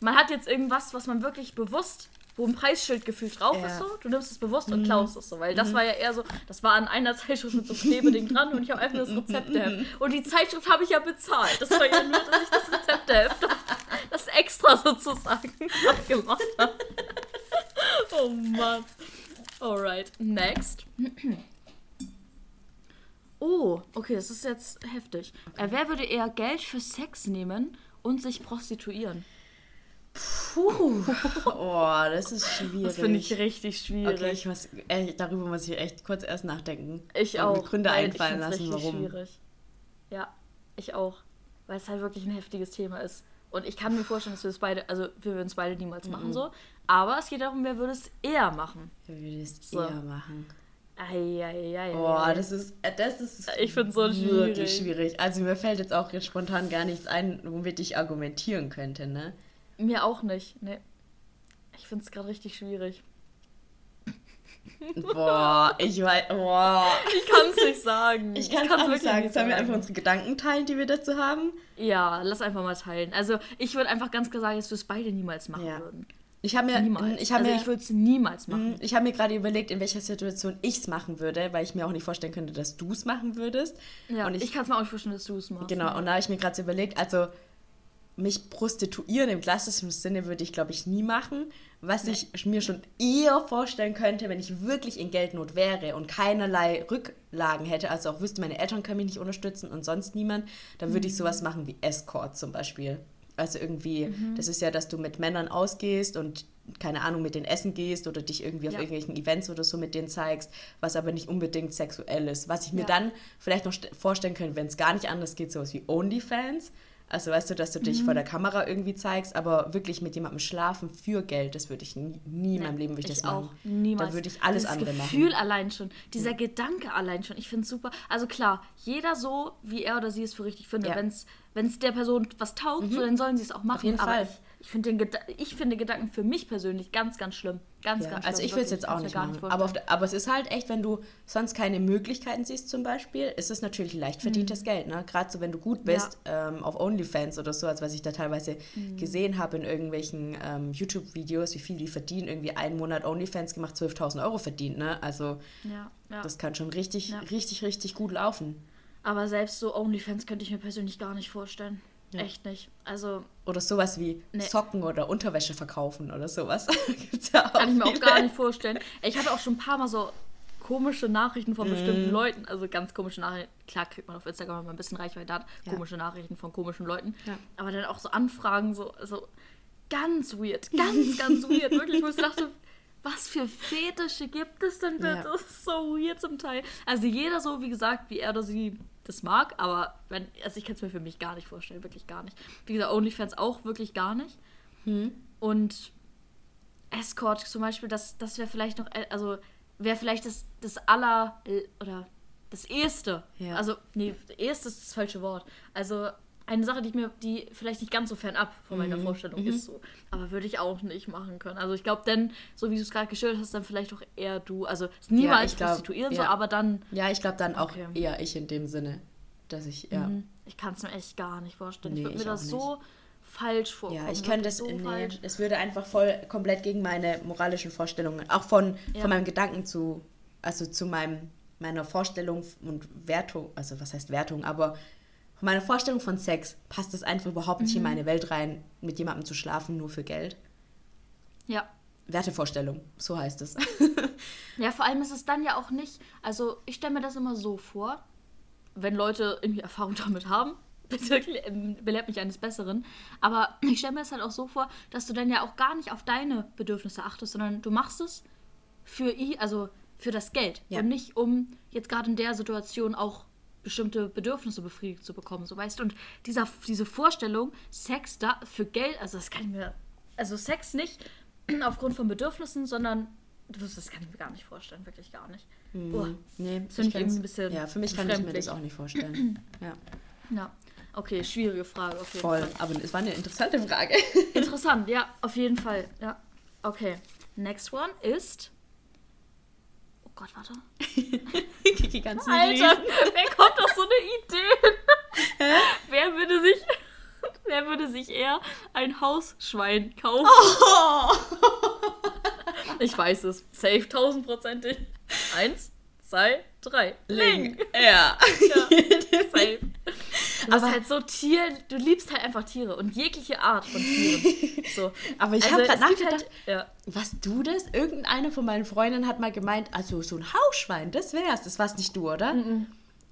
man hat jetzt irgendwas, was man wirklich bewusst, wo ein Preisschild gefühlt drauf Ja. ist so, du nimmst es bewusst und klaust es so, weil das war ja eher so, das war an einer Zeitschrift mit so Klebeding dran und ich habe einfach das Rezepteheft. Und die Zeitschrift habe ich ja bezahlt. Das war ja nur, dass ich das Rezepteheft, das extra sozusagen abgemacht habe. Oh Mann. Alright, next. Oh, okay, das ist jetzt heftig. Äh, wer würde eher Geld für Sex nehmen und sich prostituieren? Puh. Oh, das ist schwierig. Das finde ich richtig schwierig. Okay, ich muss, äh, darüber muss ich echt kurz erst nachdenken. ich und auch. mir Gründe einfallen lassen, richtig warum. Schwierig. Ja, ich auch. Weil es halt wirklich ein heftiges Thema ist. Und ich kann mir vorstellen, dass wir es beide, also wir würden es beide niemals Mhm. machen so. Aber es geht darum, wer würde es eher machen. Wer würde es So. eher machen? Eieiei. Boah, das ist, äh, das ist Ich find's so wirklich schwierig. schwierig. Also mir fällt jetzt auch jetzt spontan gar nichts ein, womit ich argumentieren könnte, ne? Mir auch nicht. Nee. Ich finde es gerade richtig schwierig. Boah, ich weiß, boah. Ich kann es nicht sagen. Ich kann es auch nicht wirklich sagen. Sollen wir einfach unsere Gedanken teilen, die wir dazu haben? Ja, lass einfach mal teilen. Also ich würde einfach ganz klar sagen, dass wir es beide niemals machen Ja. würden. Ich habe mir, Niemals. ich habe also mir, ich würde es niemals machen. ich habe mir gerade überlegt, in welcher Situation ich es machen würde, weil ich mir auch nicht vorstellen könnte, dass du es machen würdest. Ja, und ich, ich, kann es mir auch nicht vorstellen, dass du es machst. genau, und da habe ich mir gerade so überlegt, also mich prostituieren im klassischen Sinne würde ich, glaube ich, nie machen. Was ich mir schon eher vorstellen könnte, wenn ich wirklich in Geldnot wäre und keinerlei Rücklagen hätte, also auch wüsste, meine Eltern können mich nicht unterstützen und sonst niemand, dann würde ich sowas machen wie Escort zum Beispiel. Also irgendwie, das ist ja, dass du mit Männern ausgehst und keine Ahnung, mit denen essen gehst oder dich irgendwie auf Ja. irgendwelchen Events oder so mit denen zeigst, was aber nicht unbedingt sexuell ist. Was ich mir Ja. dann vielleicht noch st- vorstellen könnte, wenn es gar nicht anders geht, sowas wie OnlyFans. Also weißt du, dass du dich Mhm. vor der Kamera irgendwie zeigst, aber wirklich mit jemandem schlafen für Geld, das würde ich nie, nie in meinem Leben würde ich, das machen. auch niemals. Da würde ich alles Dieses andere Gefühl machen. allein schon, dieser Gedanke allein schon, ich finde es super. Also klar, jeder so, wie er oder sie es für richtig findet. Ja. Mhm. Wenn es der Person was taugt, so, dann sollen sie es auch machen. jeden aber Fall. ich, ich finde Geda ich finde Gedanken für mich persönlich ganz, ganz schlimm. Ganz, Ja, ganz schlimm. also ich will es jetzt auch nicht gar machen. vorstellen. aber, auf der, aber es ist halt echt, wenn du sonst keine Möglichkeiten siehst zum Beispiel, ist es natürlich leicht verdientes Geld. Ne? Gerade so, wenn du gut bist ähm, auf OnlyFans oder so, als was ich da teilweise gesehen habe in irgendwelchen ähm, YouTube-Videos, wie viel die verdienen. Irgendwie einen Monat OnlyFans gemacht, 12.000 Euro verdient. Ne? Also ja, ja. das kann schon richtig, Ja. richtig, richtig gut laufen. Aber selbst so OnlyFans könnte ich mir persönlich gar nicht vorstellen. Echt nicht. Also Oder sowas wie Nee. Socken oder Unterwäsche verkaufen oder sowas. Ja kann ich mir auch gar nicht vorstellen. Ich habe auch schon ein paar Mal so komische Nachrichten von bestimmten Mhm. Leuten, also ganz komische Nachrichten. Klar kriegt man auf Instagram, wenn man ein bisschen Reichweite hat, Ja. komische Nachrichten von komischen Leuten. Ja. Aber dann auch so Anfragen, so, so ganz weird, ganz, ganz weird. Wirklich, wo ich dachte, was für Fetische gibt es denn? Ja. Das ist so weird zum Teil. Also jeder so, wie gesagt, wie er oder sie das mag, aber wenn, also ich kann es mir für mich gar nicht vorstellen, wirklich gar nicht. Wie gesagt, OnlyFans auch wirklich gar nicht. Hm. Und Escort zum Beispiel, das, das wäre vielleicht noch, äh, also wäre vielleicht das, das aller, äh, oder das erste. Ja. Also, nee, erste ist das falsche Wort. Also eine Sache, die ich mir, die vielleicht nicht ganz so fernab von meiner Mhm. Vorstellung ist so. Aber würde ich auch nicht machen können. Also ich glaube, dann, so wie du es gerade geschildert hast, dann vielleicht auch eher du. Also es ist niemals ich glaub, prostituieren so, ja. aber dann, Ja, ich glaube dann auch Okay. eher ich in dem Sinne, dass ich, ja. mhm, ich kann es mir echt gar nicht vorstellen. Nee, ich würde mir das so falsch vorkommen. Ja, ich könnte es, so nee, es würde einfach voll komplett gegen meine moralischen Vorstellungen, auch von, Ja. von meinem Gedanken zu, also zu meinem, meiner Vorstellung und Wertung, also was heißt Wertung, aber von meiner Vorstellung von Sex passt es einfach überhaupt nicht in Mhm. meine Welt rein, mit jemandem zu schlafen, nur für Geld. Ja. Wertevorstellung, so heißt es. Ja, vor allem ist es dann ja auch nicht, also ich stelle mir das immer so vor, wenn Leute irgendwie Erfahrung damit haben, bitte ähm, belehrt mich eines Besseren, aber ich stelle mir das halt auch so vor, dass du dann ja auch gar nicht auf deine Bedürfnisse achtest, sondern du machst es für i, also für das Geld Ja. und nicht um jetzt gerade in der Situation auch bestimmte Bedürfnisse befriedigt zu bekommen, so weißt du. Und dieser, diese Vorstellung, Sex da für Geld, also das kann ich mir, also Sex nicht aufgrund von Bedürfnissen, sondern das, kann ich mir gar nicht vorstellen, wirklich gar nicht. Oh, nee, Das finde ich irgendwie ein bisschen Ja, für mich kann ich mir das auch nicht vorstellen. ja, ja, okay, schwierige Frage. Auf jeden voll. Fall. Aber es war eine interessante Frage. Interessant, ja, auf jeden Fall. Ja, okay. Next one ist. Oh Gott, warte. Kiki, ganz Alter, wer kommt auf so eine Idee? wer würde sich. Wer würde sich eher ein Hausschwein kaufen? Oh. Ich weiß es. Safe tausendprozentig. Eins, zwei, drei. Ling. Ja. Ja, safe. Du bist halt so Tier, du liebst halt einfach Tiere und jegliche Art von Tieren. So. Aber ich Also, habe gerade nachgedacht, Halt, ja. was du das? Irgendeine von meinen Freundinnen hat mal gemeint, also so ein Hausschwein, das wär's. Das war's nicht du, oder?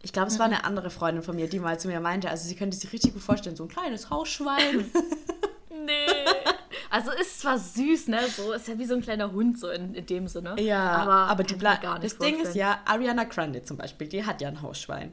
Ich glaube, es war eine andere Freundin von mir, die mal zu mir meinte, also sie könnte sich richtig gut vorstellen, so ein kleines Hausschwein. Nee. Also ist zwar süß, ne? So ist ja wie so ein kleiner Hund so in, in dem Sinne. ja, aber, aber, die gar nicht das Ding ist ja, Ariana Grande zum Beispiel, die hat ja ein Hausschwein.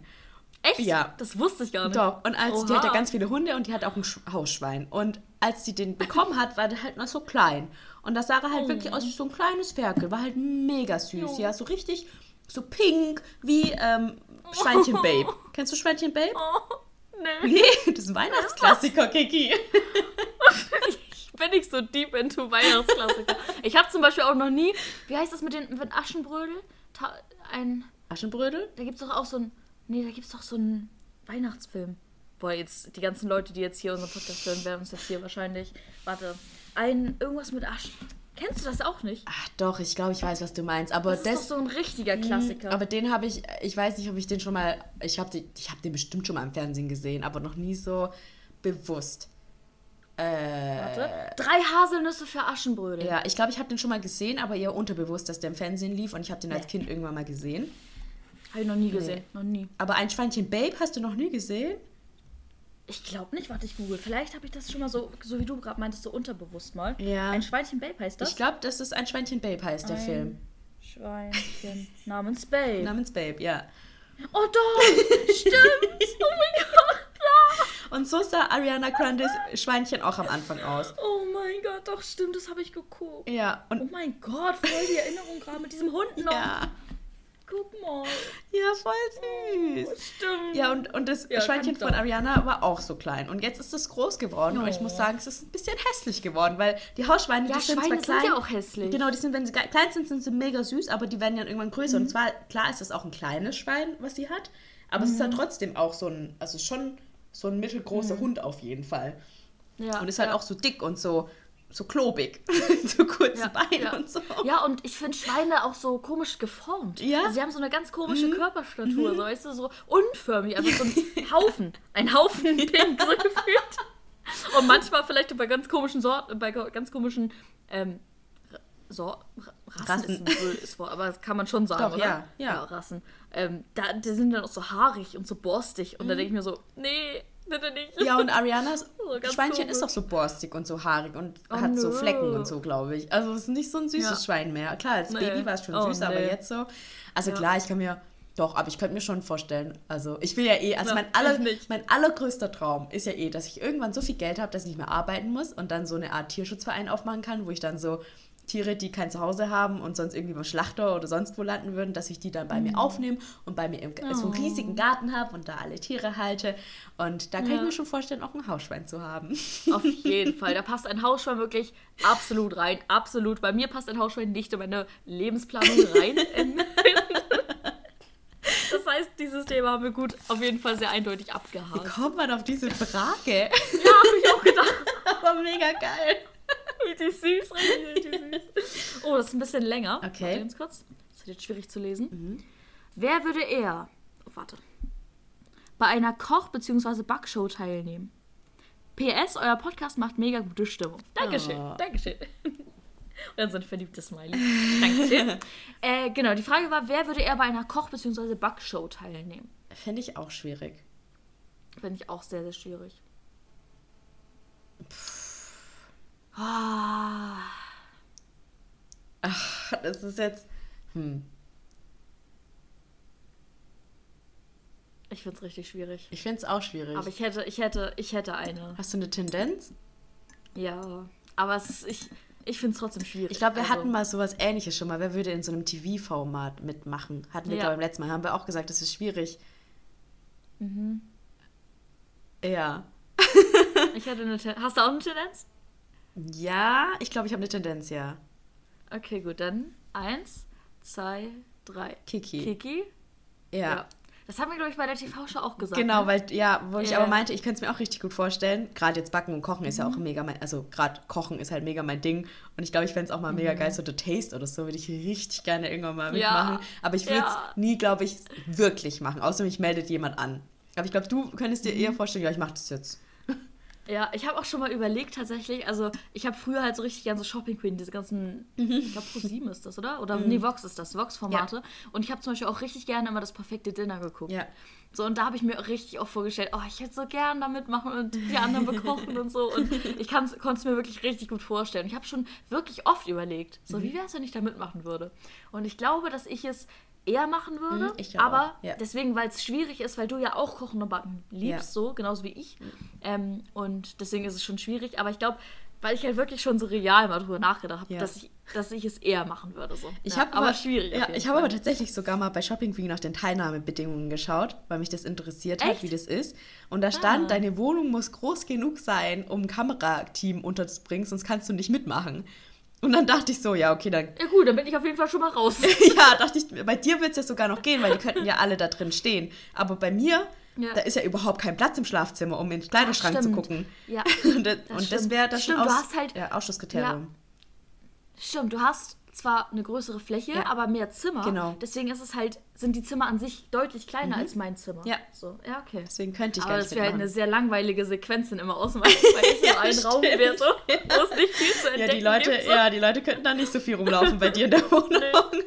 Echt? Ja. Das wusste ich gar nicht. Doch, und als die Oha. hat ja ganz viele Hunde und die hat auch ein Sch Hausschwein. Und als sie den bekommen hat, war der halt noch so klein. Und das sah er halt wirklich aus wie so ein kleines Ferkel. War halt mega süß. Oh. Ja, so richtig, so pink wie ähm, Schweinchen Babe. Kennst du Schweinchen Babe? Oh, nee. Nee, das ist ein Weihnachtsklassiker, Kiki. Ich bin nicht so deep into Weihnachtsklassiker. Ich habe zum Beispiel auch noch nie, wie heißt das mit den mit Aschenbrödel? Ta ein, Aschenbrödel? da gibt es doch auch so ein, nee, da gibt es doch so einen Weihnachtsfilm. boah, jetzt die ganzen Leute, die jetzt hier unseren Podcast hören, werden uns jetzt hier wahrscheinlich, warte, ein, irgendwas mit Asch. Kennst du das auch nicht? Ach doch, ich glaube, ich weiß, was du meinst. Aber Das, ist doch so ein richtiger Klassiker. Aber den habe ich, ich weiß nicht, ob ich den schon mal, ich habe ich hab den bestimmt schon mal im Fernsehen gesehen, aber noch nie so bewusst. Äh, Warte. Drei Haselnüsse für Aschenbrödel. ja, ich glaube, ich habe den schon mal gesehen, aber eher unterbewusst, dass der im Fernsehen lief und ich habe den als Kind irgendwann mal gesehen. Habe ich noch nie gesehen. Noch nie. Aber ein Schweinchen Babe hast du noch nie gesehen? Ich glaube nicht, warte, ich google. Vielleicht habe ich das schon mal so, so wie du gerade meintest, so unterbewusst mal. Ja. Ein Schweinchen Babe heißt das? Ich glaube, das ist ein Schweinchen Babe heißt der Ein Film. Schweinchen namens Babe. Namens Babe, ja. oh doch, stimmt. Oh mein Gott. Und so sah Ariana Grandes Schweinchen auch am Anfang aus. Oh mein Gott, doch stimmt, das habe ich geguckt. Ja, Oh und mein Gott, voll die Erinnerung gerade mit diesem Hund noch. ja, Guck mal. ja, voll süß. Stimmt. Ja, und, und das Ja, Schweinchen von doch. Ariana war auch so klein. Und jetzt ist es groß geworden. Und ich Oh. muss sagen, es ist ein bisschen hässlich geworden, weil die Hausschweine, Ja, die sind Schweine zwar sind klein. ja auch hässlich. Genau, die sind, wenn sie klein sind, sind sie mega süß, aber die werden ja irgendwann größer. Mhm. Und zwar, klar ist das auch ein kleines Schwein, was sie hat, aber es ist Mhm. halt trotzdem auch so ein, also schon so ein mittelgroßer Hund auf jeden Fall. ja, Und ist halt ja. auch so dick und so, so klobig. so kurze Ja, Beine ja. und so. Ja, und ich finde Schweine auch so komisch geformt. Ja. Mhm. Also sie haben so eine ganz komische Körperstatur, so weißt du, so unförmig, einfach so ein Haufen. Ein Haufen pink, so gefühlt. Und manchmal vielleicht bei ganz komischen Sorten, bei ganz komischen ähm, so, Rassen, Rassen. ist Wort, aber das kann man schon sagen, Doch, oder? ja, ja. Rassen. Ähm, da, die sind dann auch so haarig und so borstig. Und da Mhm. denke ich mir so, nee, bitte nicht. Ja, und Arianas So Schweinchen komisch. ist auch so borstig und so haarig und Oh, hat so. Flecken und so, glaube ich. Also es ist nicht so ein süßes Ja. Schwein mehr. Klar, als Nee. Baby war es schon Oh, süß, aber nee. jetzt so. Also Ja. klar, ich kann mir. Doch, aber ich könnte mir schon vorstellen, also ich will ja eh, also Ja, mein, aller, mein allergrößter Traum ist ja eh, dass ich irgendwann so viel Geld habe, dass ich nicht mehr arbeiten muss und dann so eine Art Tierschutzverein aufmachen kann, wo ich dann so Tiere, die kein Zuhause haben und sonst irgendwie beim Schlachter oder sonst wo landen würden, dass ich die dann bei mir aufnehme und bei mir im, so einen Mhm. Oh. riesigen Garten habe und da alle Tiere halte. Und da kann ich Ja. mir schon vorstellen, auch ein Hausschwein zu haben. Auf jeden Fall. Da passt ein Hausschwein wirklich absolut rein. Absolut. Bei mir passt ein Hausschwein nicht in meine Lebensplanung rein. das heißt, dieses Thema haben wir gut auf jeden Fall sehr eindeutig Wie abgehakt. kommt man auf diese Frage? Ja, habe ich auch gedacht. Aber mega geil. Richtig süß, richtig, richtig süß. Oh, das ist ein bisschen länger. Okay. Warte ganz kurz. Das wird jetzt schwierig zu lesen. Wer würde eher, oh, warte, bei einer Koch- bzw. Backshow teilnehmen? PS, euer Podcast macht mega gute Stimmung. Dankeschön, Oh. Dankeschön. Und dann so ein verliebtes Smiley. Dankeschön. äh, genau, die Frage war, wer würde eher bei einer Koch- bzw. Backshow teilnehmen? Fände ich auch schwierig. Finde ich auch sehr, sehr schwierig. Ah. Ach, das ist jetzt. Hm. Ich finde es richtig schwierig. Ich finde es auch schwierig. Aber ich hätte, ich hätte, ich hätte eine. Hast du eine Tendenz? Ja. Aber es ist, ich, ich finde es trotzdem schwierig. Ich glaube, wir Also, hatten mal sowas ähnliches schon mal. Wer würde in so einem TV-Format mitmachen? Hatten wir, Ja. glaube ich, beim letzten Mal. Haben wir auch gesagt, das ist schwierig. Mhm. Ja. Ich hätte eine Tendenz. Hast du auch eine Tendenz? Ja, ich glaube, ich habe eine Tendenz, ja. Okay, gut. Dann eins, zwei, drei. Kiki. Kiki? Ja. Das haben wir, glaube ich, bei der TV-Show auch gesagt. Genau, ne? weil, ja, wo ich Ja. aber meinte, ich könnte es mir auch richtig gut vorstellen. Gerade jetzt Backen und Kochen ist Mhm. ja auch mega mein, also gerade Kochen ist halt mega mein Ding. Und ich glaube, ich fände es auch mal mega Mhm. geil, so The Taste oder so, würde ich richtig gerne irgendwann mal Ja. mitmachen. Aber ich würde es Ja. nie, glaube ich, wirklich machen, außer mich meldet jemand an. Aber ich glaube, du könntest dir Mhm. eher vorstellen, ja, ich mache das jetzt. Ja, ich habe auch schon mal überlegt tatsächlich, also ich habe früher halt so richtig so Shopping Queen, diese ganzen, ich glaube ProSieben ist das, oder? Oder nee, Vox ist das, Vox-Formate. Und ich habe zum Beispiel auch richtig gerne immer das perfekte Dinner geguckt. Ja. So, und da habe ich mir richtig auch vorgestellt, oh, ich hätte so gern da mitmachen und die anderen bekochen und so. Und ich konnte es mir wirklich richtig gut vorstellen. Ich habe schon wirklich oft überlegt, so, wie wäre es, wenn ich da mitmachen würde? Und ich glaube, dass ich es eher machen würde. Mhm, aber ja. deswegen, weil es schwierig ist, weil du ja auch Kochen und Backen liebst, Ja. so, genauso wie ich. Ähm, und deswegen ist es schon schwierig. Aber ich glaube, weil ich halt wirklich schon so real mal drüber nachgedacht habe, Ja. dass, ich, dass ich es eher machen würde. So. Ich habe aber schwierig. Ja, jeden ich habe aber tatsächlich sogar mal bei Shopping Queen nach den Teilnahmebedingungen geschaut, weil mich das interessiert hat, Echt? wie das ist. Und da stand, Ah. deine Wohnung muss groß genug sein, um ein Kamerateam unterzubringen, sonst kannst du nicht mitmachen. Und dann dachte ich so, ja, okay, dann. Ja gut, dann bin ich auf jeden Fall schon mal raus. ja, dachte ich, bei dir wird es ja sogar noch gehen, weil die könnten ja alle da drin stehen. Aber bei mir ja. da ist ja überhaupt kein Platz im Schlafzimmer, um in den Kleiderschrank zu gucken. Ja. und das, das, das wäre das stimmt, Aus, du hast halt, ja, Ausschlusskriterium. Ja. Stimmt, du hast zwar eine größere Fläche, ja. aber mehr Zimmer. Genau. Deswegen ist es halt, sind die Zimmer an sich deutlich kleiner mhm. als mein Zimmer. Ja. So, ja, okay. Deswegen könnte ich aber gar nicht. Aber das wäre halt eine sehr langweilige Sequenz in immer ausmachen, weil es ja, ein Raum wäre so, wo es nicht viel zu entdecken ja, die Leute, gibt, so. Ja, die Leute könnten da nicht so viel rumlaufen bei dir in der Wohnung. Nee.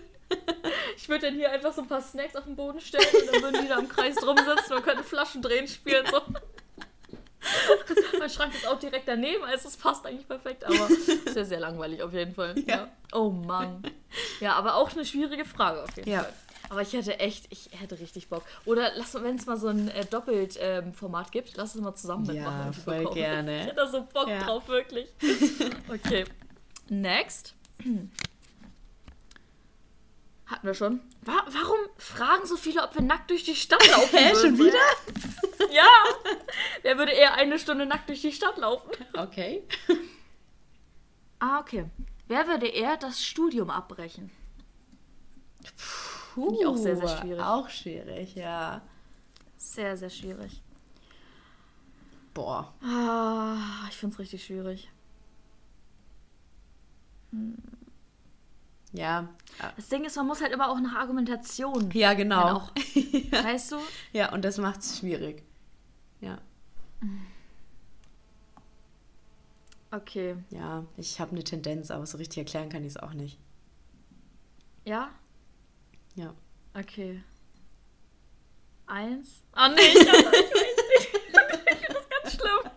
Ich würde dann hier einfach so ein paar Snacks auf den Boden stellen und dann würden die da im Kreis drum sitzen und könnten Flaschen drehen spielen. So. mein Schrank ist auch direkt daneben, also es passt eigentlich perfekt, aber ist ja sehr langweilig auf jeden Fall. Ja. ja. Oh Mann. Ja, aber auch eine schwierige Frage auf jeden ja. Fall. Aber ich hätte echt, ich hätte richtig Bock. Oder lass wenn es mal so ein äh, Doppelt-Format ähm, gibt, lass es mal zusammen mitmachen. Ja, voll bekommen. gerne. Ich hätte da so Bock ja. drauf, wirklich. Okay. Next. Hatten wir schon. Wa warum fragen so viele, ob wir nackt durch die Stadt laufen Hä, schon wieder? ja. Wer würde eher eine Stunde nackt durch die Stadt laufen? Okay. Ah, okay. Wer würde eher das Studium abbrechen? Puh, Finde ich auch sehr, sehr schwierig. Auch schwierig, ja. Sehr, sehr schwierig. Boah. Ah, ich finde es richtig schwierig. Hm. Ja. Das Ding ist, man muss halt immer auch nach Argumentation. Ja, genau. Auch, ja. Weißt du? Ja, und das macht es schwierig. Ja. Okay. Ja, ich habe eine Tendenz, aber so richtig erklären kann ich es auch nicht. Ja? Ja. Okay. Eins. Ah, oh, nee, ich, hab, ich nicht. das ist ganz schlimm.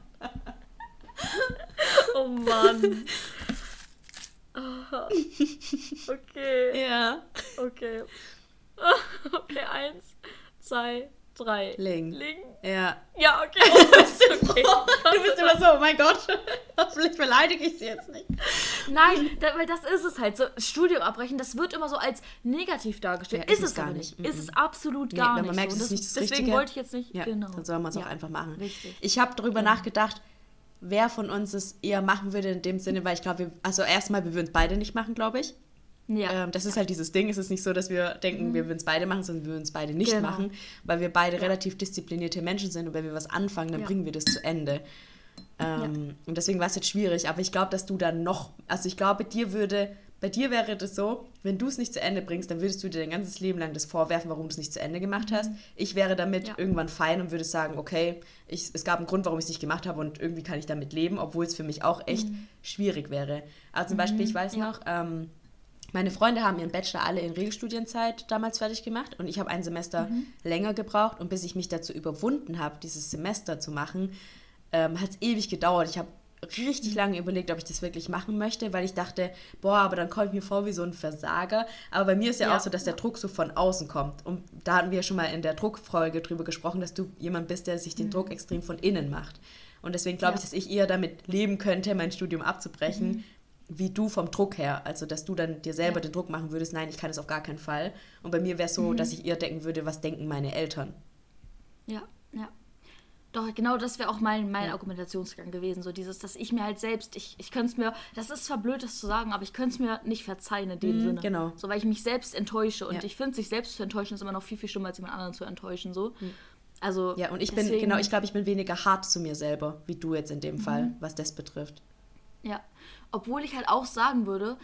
Oh Mann. Okay. Ja. Okay. Okay, eins, zwei, drei. Ling. Ling. Ja. Ja, okay. Oh, du, okay. du bist immer so, oh mein Gott, hoffentlich beleidige ich sie jetzt nicht. Nein, da, weil das ist es halt. So, Studium abbrechen, das wird immer so als negativ dargestellt. Ja, ist, ist, es gar nicht. nicht. Ist es absolut nee, gar nicht. Man merkt, so. es ist nicht das Deswegen Richtige. wollte ich jetzt nicht. Ja, genau. Dann soll man es ja. auch einfach machen. Richtig. Ich habe darüber nachgedacht, wer von uns es eher machen würde in dem Sinne, weil ich glaube, also erstmal, wir würden es beide nicht machen, glaube ich. Ja. Ähm, das ist halt dieses Ding. Es ist nicht so, dass wir denken, mhm. wir würden es beide machen, sondern wir würden es beide nicht genau. machen, weil wir beide ja. relativ disziplinierte Menschen sind und wenn wir was anfangen, dann ja. bringen wir das zu Ende. Ähm. Und deswegen war es jetzt schwierig, aber ich glaube, dass du dann noch, also ich glaube, dir würde, bei dir wäre das so, wenn du es nicht zu Ende bringst, dann würdest du dir dein ganzes Leben lang das vorwerfen, warum du es nicht zu Ende gemacht hast. Mhm. Ich wäre damit irgendwann fein und würde sagen, okay, ich, es gab einen Grund, warum ich es nicht gemacht habe und irgendwie kann ich damit leben, obwohl es für mich auch echt mhm. schwierig wäre. Also zum Beispiel, ich weiß noch, ähm, meine Freunde haben ihren Bachelor alle in Regelstudienzeit damals fertig gemacht und ich habe ein Semester mhm. länger gebraucht und bis ich mich dazu überwunden habe, dieses Semester zu machen, ähm, hat es ewig gedauert. Ich habe richtig lange überlegt, ob ich das wirklich machen möchte, weil ich dachte, boah, aber dann komme ich mir vor wie so ein Versager. Aber bei mir ist ja, ja. auch so, dass der Druck so von außen kommt. Und da hatten wir ja schon mal in der Druckfolge drüber gesprochen, dass du jemand bist, der sich den mhm. Druck extrem von innen macht. Und deswegen glaube ja. ich, dass ich eher damit leben könnte, mein Studium abzubrechen, mhm wie du vom Druck her. Also, dass du dann dir selber den Druck machen würdest, nein, ich kann es auf gar keinen Fall. Und bei mir wäre es so, mhm. dass ich eher denken würde, was denken meine Eltern. Ja, ja. Doch, genau das wäre auch mein, mein ja. Argumentationsgang gewesen. So dieses, dass ich mir halt selbst, ich, ich könnte es mir, das ist zwar blöd, das zu sagen, aber ich könnte es mir nicht verzeihen in dem mhm, Sinne. Genau. So, weil ich mich selbst enttäusche. Und ja. ich finde, sich selbst zu enttäuschen ist immer noch viel, viel schlimmer, als jemand anderen zu enttäuschen. So. Mhm. Also, ja, und ich deswegen, bin, genau, ich glaube, ich bin weniger hart zu mir selber, wie du jetzt in dem mhm. Fall, was das betrifft. Ja, obwohl ich halt auch sagen würde,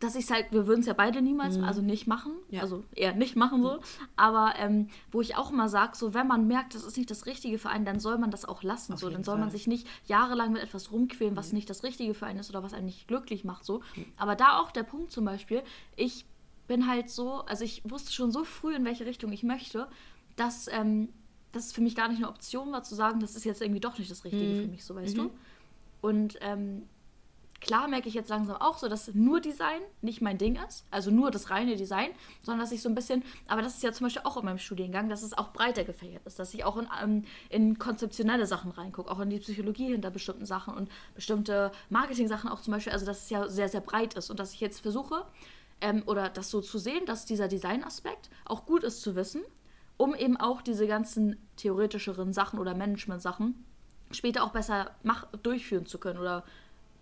dass ich es halt, wir würden es ja beide niemals, mhm. also nicht machen, ja. also eher nicht machen so, mhm. aber ähm, wo ich auch immer sage, so wenn man merkt, das ist nicht das Richtige für einen, dann soll man das auch lassen, Auf so, dann soll Fall. man sich nicht jahrelang mit etwas rumquälen, was mhm. nicht das Richtige für einen ist oder was einen nicht glücklich macht, so. Mhm. Aber da auch der Punkt zum Beispiel, ich bin halt so, also ich wusste schon so früh, in welche Richtung ich möchte, dass, ähm, dass es für mich gar nicht eine Option war zu sagen, das ist jetzt irgendwie doch nicht das Richtige mhm. für mich, so weißt du. Und ähm, klar merke ich jetzt langsam auch so, dass nur Design nicht mein Ding ist, also nur das reine Design, sondern dass ich so ein bisschen, aber das ist ja zum Beispiel auch in meinem Studiengang, dass es auch breiter gefächert ist, dass ich auch in, ähm, in konzeptionelle Sachen reingucke, auch in die Psychologie hinter bestimmten Sachen und bestimmte Marketing-Sachen auch zum Beispiel, also dass es ja sehr, sehr breit ist und dass ich jetzt versuche, ähm, oder das so zu sehen, dass dieser Design-Aspekt auch gut ist zu wissen, um eben auch diese ganzen theoretischeren Sachen oder Management-Sachen später auch besser mach, durchführen zu können oder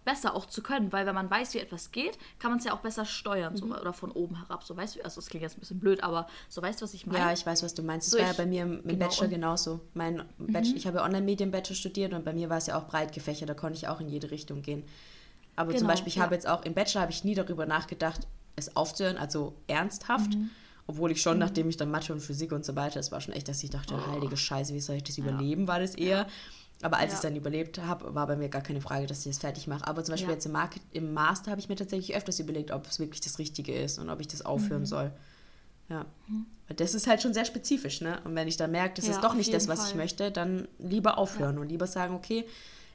besser auch zu können, weil wenn man weiß, wie etwas geht, kann man es ja auch besser steuern, Mhm. so, oder von oben herab, so weißt du, also es klingt jetzt ein bisschen blöd, aber so weißt du, was ich meine? Ja, ich weiß, was du meinst. Das So, war ja bei mir im, im genau, Bachelor genauso. Mein Bachelor, Ich habe ja Online-Medien-Bachelor studiert und bei mir war es ja auch breit gefächert, da konnte ich auch in jede Richtung gehen. Aber zum Genau, Beispiel, ich ja. habe jetzt auch im Bachelor habe ich nie darüber nachgedacht, es aufzuhören, also ernsthaft. Mhm. Obwohl ich schon, nachdem ich dann Mathe und Physik und so weiter, es war schon echt, dass ich dachte, heilige Scheiße, wie soll ich das überleben, war das eher. Aber als. Ja. ich es dann überlebt habe, war bei mir gar keine Frage, dass ich das fertig mache. Aber zum Beispiel Ja. jetzt im, Market, im Master habe ich mir tatsächlich öfters überlegt, ob es wirklich das Richtige ist und ob ich das Mhm. aufhören soll. Ja. Weil Das ist halt schon sehr spezifisch, ne? Und wenn ich dann merke, das Ja, ist doch nicht das, was ich Fall. möchte, dann lieber aufhören und lieber sagen, okay,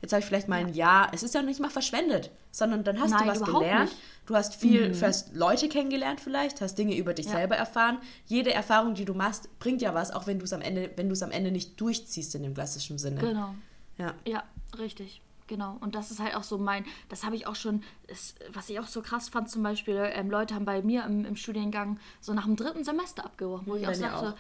jetzt habe ich vielleicht mal ein Jahr, es ist ja nicht mal verschwendet, sondern dann hast Nein, du was gelernt, nicht. du hast viel, du hast Leute kennengelernt vielleicht, hast Dinge über dich Ja. selber erfahren. Jede Erfahrung, die du machst, bringt ja was, auch wenn du es am Ende, wenn du es am Ende nicht durchziehst in dem klassischen Sinne. Genau. Ja. Ja, richtig. Genau. Und das ist halt auch so mein, das habe ich auch schon, ist, was ich auch so krass fand, zum Beispiel, ähm, Leute haben bei mir im, im Studiengang so nach dem dritten Semester abgebrochen, wo ich auch sagte,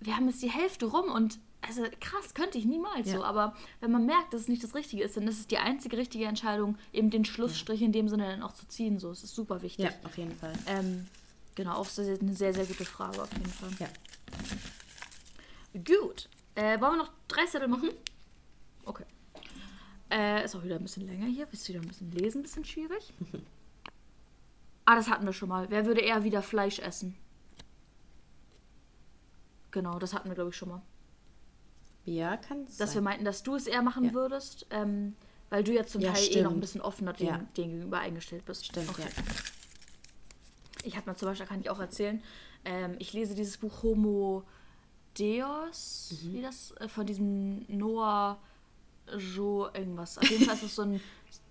wir haben jetzt die Hälfte rum und also krass, könnte ich niemals Ja. so. Aber wenn man merkt, dass es nicht das Richtige ist, dann ist es die einzige richtige Entscheidung, eben den Schlussstrich in dem Sinne dann auch zu ziehen. So, es ist super wichtig. ja, auf jeden Fall. Ähm, genau, auch sehr, eine sehr, sehr gute Frage auf jeden Fall. Ja. Gut. Äh, wollen wir noch drei Zettel machen? Okay. Äh, ist auch wieder ein bisschen länger hier. Ist wieder ein bisschen lesen, ein bisschen schwierig. ah, das hatten wir schon mal. Wer würde eher wieder Fleisch essen? Genau, das hatten wir, glaube ich, schon mal. Ja, kann sein. Dass wir meinten, dass du es eher machen Ja. würdest, ähm, weil du jetzt zum Ja, Teil eh noch stimmt. ein bisschen offener dem, Ja. dem gegenüber eingestellt bist. Stimmt, Okay. ja. Ich habe mir zum Beispiel, kann ich auch erzählen, ähm, ich lese dieses Buch Homo Deus, Mhm. wie das, äh, von diesem Noah Jo irgendwas. Auf jeden Fall ist es so, ein,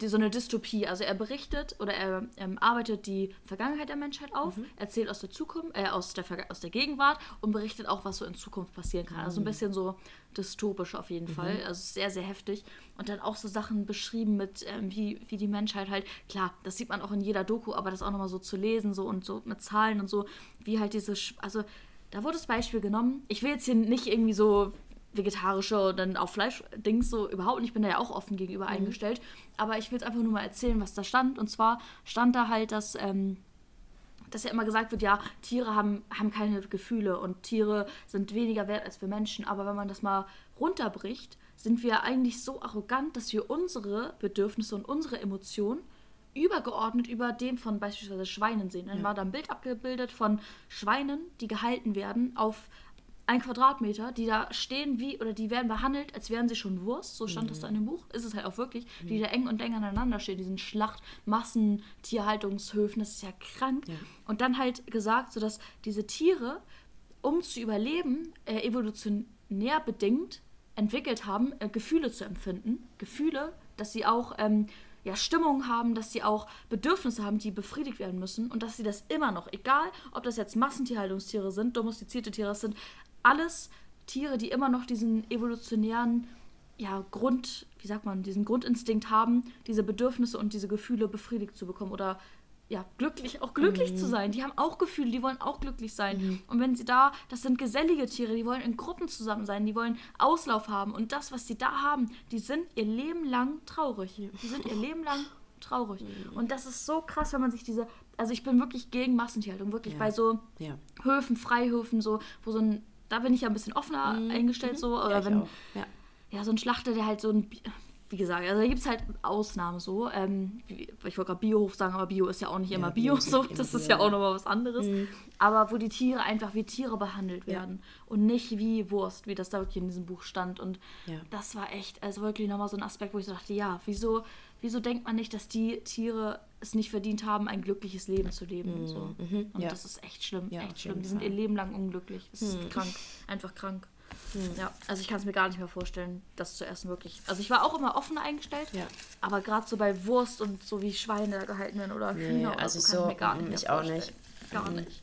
so eine Dystopie. Also er berichtet oder er ähm, arbeitet die Vergangenheit der Menschheit auf, Mhm. erzählt aus der Zukunft, äh, aus der, Verga- aus der Gegenwart und berichtet auch, was so in Zukunft passieren kann. Mhm. Also ein bisschen so dystopisch auf jeden Fall. Also sehr, sehr heftig. Und dann auch so Sachen beschrieben mit, ähm, wie, wie die Menschheit halt, klar, das sieht man auch in jeder Doku, aber das auch nochmal so zu lesen so und so mit Zahlen und so, wie halt diese, also da wurde das Beispiel genommen. Ich will jetzt hier nicht irgendwie so vegetarische und dann auf Fleisch-Dings so überhaupt nicht. Ich bin da ja auch offen gegenüber eingestellt. Aber ich will es einfach nur mal erzählen, was da stand. Und zwar stand da halt, dass, ähm, dass ja immer gesagt wird, ja, Tiere haben, haben keine Gefühle und Tiere sind weniger wert als wir Menschen. Aber wenn man das mal runterbricht, sind wir eigentlich so arrogant, dass wir unsere Bedürfnisse und unsere Emotionen übergeordnet über dem von beispielsweise Schweinen sehen. Dann war da ein Bild abgebildet von Schweinen, die gehalten werden auf ein Quadratmeter, die da stehen wie, oder die werden behandelt, als wären sie schon Wurst, so stand das da in dem Buch, ist es halt auch wirklich, die da eng und eng aneinander stehen, diesen Schlachtmassen, Tierhaltungshöfen, das ist ja krank. Ja. Und dann halt gesagt, so dass diese Tiere, um zu überleben, äh, evolutionär bedingt entwickelt haben, äh, Gefühle zu empfinden. Gefühle, dass sie auch ähm, ja, Stimmung haben, dass sie auch Bedürfnisse haben, die befriedigt werden müssen und dass sie das immer noch, egal ob das jetzt Massentierhaltungstiere sind, domestizierte Tiere sind, alles Tiere, die immer noch diesen evolutionären ja, Grund, wie sagt man, diesen Grundinstinkt haben, diese Bedürfnisse und diese Gefühle befriedigt zu bekommen oder ja, glücklich, auch glücklich zu sein. Die haben auch Gefühle, die wollen auch glücklich sein. Und wenn sie da, das sind gesellige Tiere, die wollen in Gruppen zusammen sein, die wollen Auslauf haben. Und das, was sie da haben, die sind ihr Leben lang traurig. Die sind ihr Leben lang traurig. Und das ist so krass, wenn man sich diese, also ich bin wirklich gegen Massentierhaltung, wirklich Ja. bei so Ja. Höfen, Freihöfen, so, wo so ein, da bin ich ja ein bisschen offener eingestellt, so, oder Mhm. ja, wenn. Ja. ja, so ein Schlachter, der halt so ein, wie gesagt, also da gibt es halt Ausnahmen so. Ähm, ich wollte gerade Biohof sagen, aber Bio ist ja auch nicht immer Bio, Bio so. immer Das ist ja auch ja. nochmal was anderes. Aber wo die Tiere einfach wie Tiere behandelt Ja. werden und nicht wie Wurst, wie das da wirklich in diesem Buch stand. Und Ja. das war echt, also wirklich nochmal so ein Aspekt, wo ich so dachte, ja, wieso, wieso denkt man nicht, dass die Tiere es nicht verdient haben, ein glückliches Leben zu leben und so. Und ja. das ist echt schlimm, Ja, echt schlimm. Die sind ihr Leben lang unglücklich. Das ist krank, einfach krank. Ja, also ich kann es mir gar nicht mehr vorstellen, das zu essen wirklich. Also ich war auch immer offen eingestellt, Ja. aber gerade so bei Wurst und so wie Schweine da gehalten werden oder Nee, Hühner oder also so, kann so, ich mir gar mm, nicht mehr ich auch vorstellen. nicht. Gar Mm. nicht.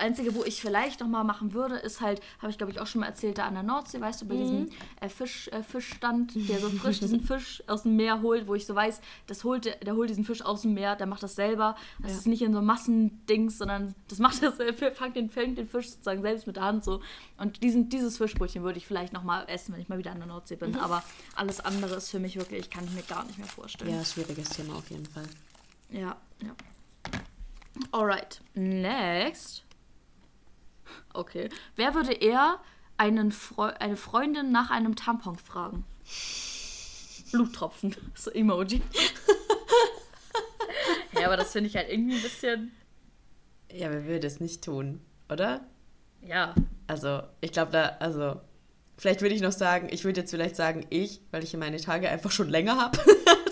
Einzige, wo ich vielleicht nochmal machen würde, ist halt, habe ich glaube ich auch schon mal erzählt, da an der Nordsee, weißt du, bei diesem äh, Fisch, äh, Fischstand, der so frisch diesen Fisch aus dem Meer holt, wo ich so weiß, das holt, der, holt diesen Fisch aus dem Meer, der macht das selber. Das Ja. ist nicht in so Massendings, sondern das macht er selber, fängt den, fängt den Fisch sozusagen selbst mit der Hand so. Und diesen, dieses Fischbrötchen würde ich vielleicht nochmal essen, wenn ich mal wieder an der Nordsee bin. Aber alles andere ist für mich wirklich, kann ich mir gar nicht mehr vorstellen. Ja, schwieriges Thema auf jeden Fall. Ja, ja. Alright. Next. Okay. Wer würde eher einen Freu eine Freundin nach einem Tampon fragen? Bluttropfen. So Emoji. ja, aber das finde ich halt irgendwie ein bisschen. Ja, wer würde es nicht tun, oder? Ja. Also, ich glaube da, also, vielleicht würde ich noch sagen, ich würde jetzt vielleicht sagen, ich, weil ich meine Tage einfach schon länger habe.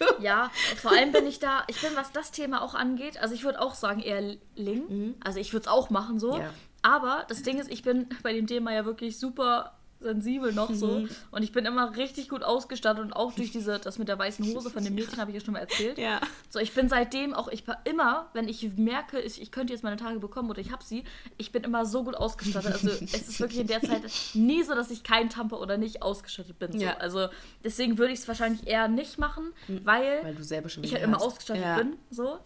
du? Ja, vor allem bin ich da, ich bin, was das Thema auch angeht, also ich würde auch sagen eher Ling. Also ich würde es auch machen so. Ja. Aber das Ding ist, ich bin bei dem Thema ja wirklich super sensibel noch so. Und ich bin immer richtig gut ausgestattet und auch durch diese, das mit der weißen Hose von dem Mädchen habe ich ja schon mal erzählt. Ja. So, ich bin seitdem auch, ich war immer, wenn ich merke, ich, ich könnte jetzt meine Tage bekommen oder ich habe sie, ich bin immer so gut ausgestattet. Also es ist wirklich in der Zeit nie so, dass ich kein Tamper oder nicht ausgestattet bin. So. Ja. Also deswegen würde ich es wahrscheinlich eher nicht machen, weil, Weil du selber schon ich halt immer ausgestattet ja. bin. So.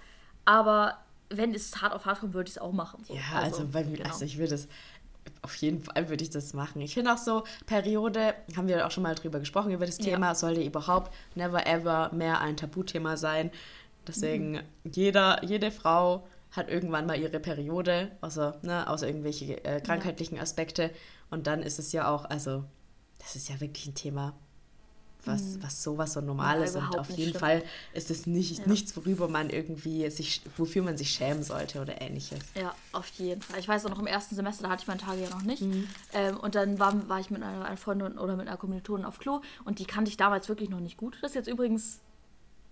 Aber wenn es hart auf hart kommt, würde ich es auch machen. So. Ja, also, bei mir, genau. also ich würde es, auf jeden Fall würde ich das machen. Ich finde auch so, Periode, haben wir auch schon mal drüber gesprochen, über das Ja. Thema, sollte überhaupt never ever mehr ein Tabuthema sein. Deswegen, jeder, jede Frau hat irgendwann mal ihre Periode, außer, ne, außer irgendwelche äh, krankheitlichen Aspekte. Und dann ist es ja auch, also, das ist ja wirklich ein Thema, was, was sowas so normal Ja, ist. Und auf jeden schlimm. Fall ist es nicht, Ja. nichts, worüber man irgendwie sich, wofür man sich schämen sollte oder ähnliches. Ja, auf jeden Fall. Ich weiß auch noch im ersten Semester, da hatte ich meine Tage ja noch nicht. Mhm. Ähm, und dann war, war ich mit einer, einer Freundin oder mit einer Kommilitonin auf Klo und die kannte ich damals wirklich noch nicht gut. Das ist jetzt übrigens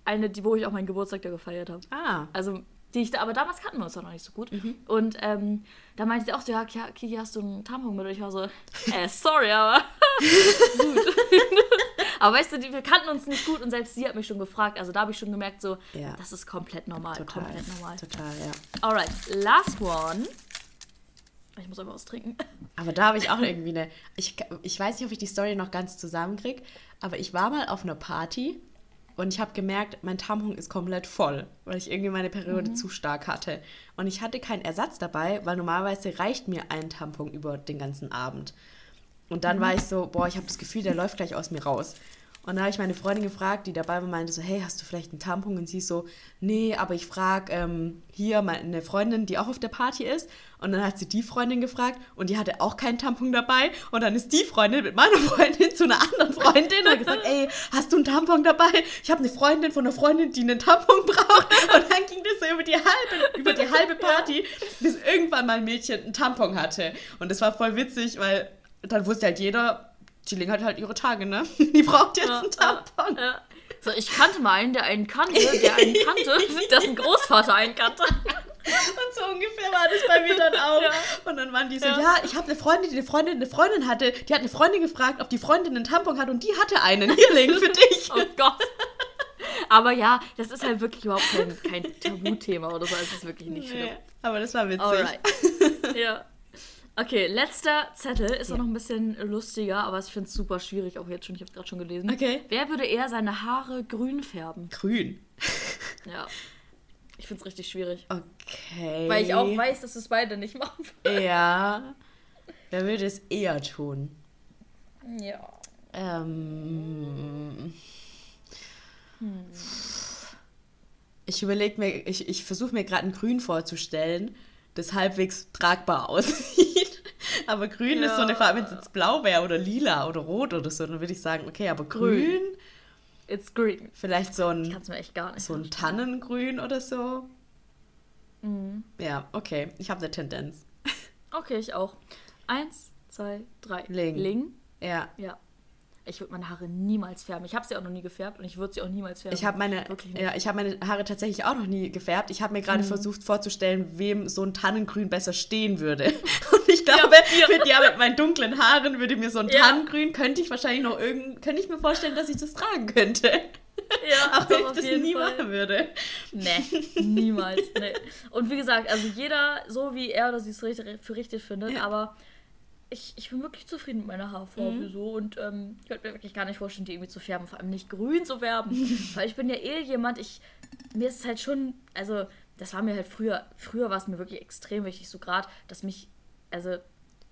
eine, die, wo ich auch meinen Geburtstag da gefeiert habe. Ah, Also, die ich da, aber damals kannten wir uns doch noch nicht so gut. Mhm. Und ähm, da meinte sie auch so, ja, Ki- Kiki, hast du einen Tampon mit? Und ich war so, äh, sorry, aber gut. aber weißt du, wir kannten uns nicht gut und selbst sie hat mich schon gefragt. Also da habe ich schon gemerkt, so, Ja. das ist komplett normal, total. komplett normal. Total, ja. Alright, last one. Ich muss einfach was trinken. Aber da habe ich auch irgendwie eine. Ich, ich weiß nicht, ob ich die Story noch ganz zusammenkriege, aber ich war mal auf einer Party und ich habe gemerkt, mein Tampon ist komplett voll, weil ich irgendwie meine Periode zu stark hatte. Und ich hatte keinen Ersatz dabei, weil normalerweise reicht mir ein Tampon über den ganzen Abend. Und dann war ich so, boah, ich habe das Gefühl, der läuft gleich aus mir raus. Und da habe ich meine Freundin gefragt, die dabei war, meinte so, hey, hast du vielleicht einen Tampon? Und sie so, nee, aber ich frage ähm, hier meine Freundin, die auch auf der Party ist. Und dann hat sie die Freundin gefragt und die hatte auch keinen Tampon dabei. Und dann ist die Freundin mit meiner Freundin zu einer anderen Freundin und hat gesagt, ey, hast du einen Tampon dabei? Ich habe eine Freundin von einer Freundin, die einen Tampon braucht. Und dann ging das so über die halbe, über die halbe Party, bis irgendwann mal ein Mädchen einen Tampon hatte. Und das war voll witzig, weil dann wusste halt jeder, Chilling hat halt ihre Tage, ne? Die braucht jetzt einen Tampon. Ja. So, ich kannte mal einen, der einen kannte, der einen kannte, dessen Großvater einen kannte. Und so ungefähr war das bei mir dann auch. Ja. Und dann waren die so, Ja. ja, ich habe eine Freundin, die eine Freundin eine Freundin hatte. Die hat eine Freundin gefragt, ob die Freundin einen Tampon hat und die hatte einen. Hier, Link, für dich. Oh Gott. Aber ja, das ist halt wirklich überhaupt kein, kein Tabuthema oder so. Es ist wirklich nicht schlimm. Nee, aber das war witzig. Alright. ja. Okay, letzter Zettel ist auch noch ein bisschen lustiger, aber ich finde es super schwierig, auch jetzt schon. Ich habe es gerade schon gelesen. Okay. Wer würde eher seine Haare grün färben? Grün. Ja. Ich finde es richtig schwierig. Okay. Weil ich auch weiß, dass es beide nicht machen würden. Ja. Wer würde es eher tun? Ja. Ähm. Ich überlege mir, ich, ich versuche mir gerade ein Grün vorzustellen, das halbwegs tragbar aussieht. Aber grün ist so eine Ja. Farbe, wenn es jetzt blau wäre oder lila oder rot oder so, dann würde ich sagen, okay, aber grün, Grün. It's green. vielleicht so ein, kann es mir echt gar nicht so ein. Tannengrün oder so. Mhm. Ja, okay, ich habe eine Tendenz. Okay, ich auch. Eins, zwei, drei. Ling. Ling. Ja. Ja. Ich würde meine Haare niemals färben. Ich habe sie auch noch nie gefärbt und ich würde sie auch niemals färben. Ich habe meine, ja, ich hab meine Haare tatsächlich auch noch nie gefärbt. Ich habe mir gerade versucht vorzustellen, wem so ein Tannengrün besser stehen würde. Und ich glaube, Ja, mit, ja, mit meinen dunklen Haaren würde mir so ein Ja. Tannengrün, könnte ich wahrscheinlich noch irgend, könnte ich mir vorstellen, dass ich das tragen könnte. Ja, Aber doch, ich das nie Fall. machen würde. Nee, niemals. Nee. Und wie gesagt, also jeder so, wie er oder sie es für richtig findet, aber ich, ich bin wirklich zufrieden mit meiner Haarfarbe Mhm. so und ähm, ich könnte mir wirklich gar nicht vorstellen, die irgendwie zu färben, vor allem nicht grün zu färben, weil ich bin ja eh jemand, ich, mir ist es halt schon, also das war mir halt früher, früher war es mir wirklich extrem wichtig, so gerade, dass mich, also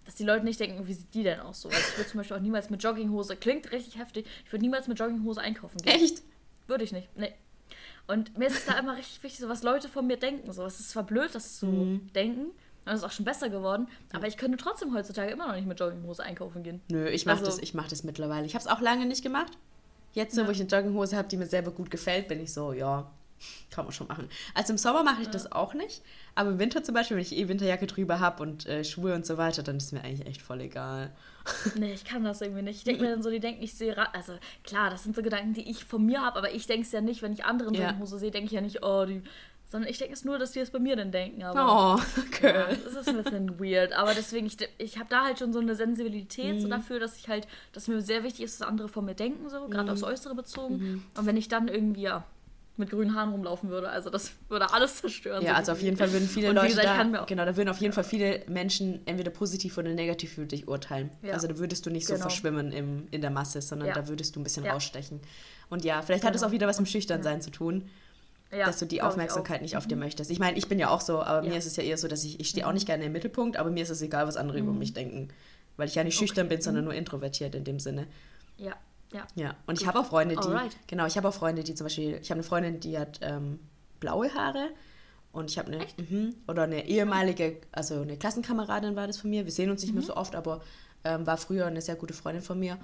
dass die Leute nicht denken, wie sieht die denn aus so. Also ich würde zum Beispiel auch niemals mit Jogginghose, klingt richtig heftig, ich würde niemals mit Jogginghose einkaufen gehen. Echt? Würde ich nicht. Nee. Und mir ist es da immer richtig wichtig, so was Leute von mir denken. So, es ist zwar blöd, das zu Mhm. denken, und es ist auch schon besser geworden, aber ich könnte trotzdem heutzutage immer noch nicht mit Jogginghose einkaufen gehen. Nö, ich mache Also- das, ich mach das mittlerweile. Ich habe es auch lange nicht gemacht. Jetzt, Ja. wo ich eine Jogginghose habe, die mir selber gut gefällt, bin ich so, ja, kann man schon machen. Also im Sommer mache ich das auch nicht. Aber im Winter zum Beispiel, wenn ich eh Winterjacke drüber habe und äh, Schuhe und so weiter, dann ist mir eigentlich echt voll egal. Nee, ich kann das irgendwie nicht. Ich denke mir dann so, die denken, ich sehe. Also klar, das sind so Gedanken, die ich von mir habe, aber ich denke es ja nicht, wenn ich andere in Ja. Jogginghose sehe, denke ich ja nicht, oh, die. Sondern ich denke es nur, dass die es bei mir dann denken. Aber Oh, Ja, okay. das ist ein bisschen weird, aber deswegen, ich, ich habe da halt schon so eine Sensibilität Mhm. so dafür, dass ich halt, dass mir sehr wichtig ist, dass andere von mir denken, so, Mhm. gerade aufs Äußere bezogen. Und wenn ich dann irgendwie, ja, mit grünen Haaren rumlaufen würde, also das würde alles zerstören. Ja, so also auf jeden Fall würden viele Und Leute gesagt, da, auch- genau, da würden auf jeden Fall viele Menschen entweder positiv oder negativ über dich urteilen. Ja. Also da würdest du nicht so Genau. verschwimmen im, in der Masse, sondern Ja. da würdest du ein bisschen Ja. rausstechen. Und ja, vielleicht hat es Genau. auch wieder was mit Schüchternsein zu tun. Ja, dass du die Aufmerksamkeit nicht auf dir möchtest. Ich meine, ich bin ja auch so, aber Ja. Mhm. mir ist es ja eher so, dass ich, ich stehe auch nicht gerne im Mittelpunkt, aber mir ist es egal, was andere über mich denken. Weil ich ja nicht schüchtern Okay. bin, sondern nur introvertiert in dem Sinne. Ja, ja. Ja. Und ich habe auch Freunde, die. Alright. Genau, ich habe auch Freunde, die zum Beispiel, ich habe eine Freundin, die hat ähm, blaue Haare. Und ich habe eine, mhm, oder eine ehemalige, also eine Klassenkameradin war das von mir. Wir sehen uns nicht Mhm. mehr so oft, aber ähm, war früher eine sehr gute Freundin von mir.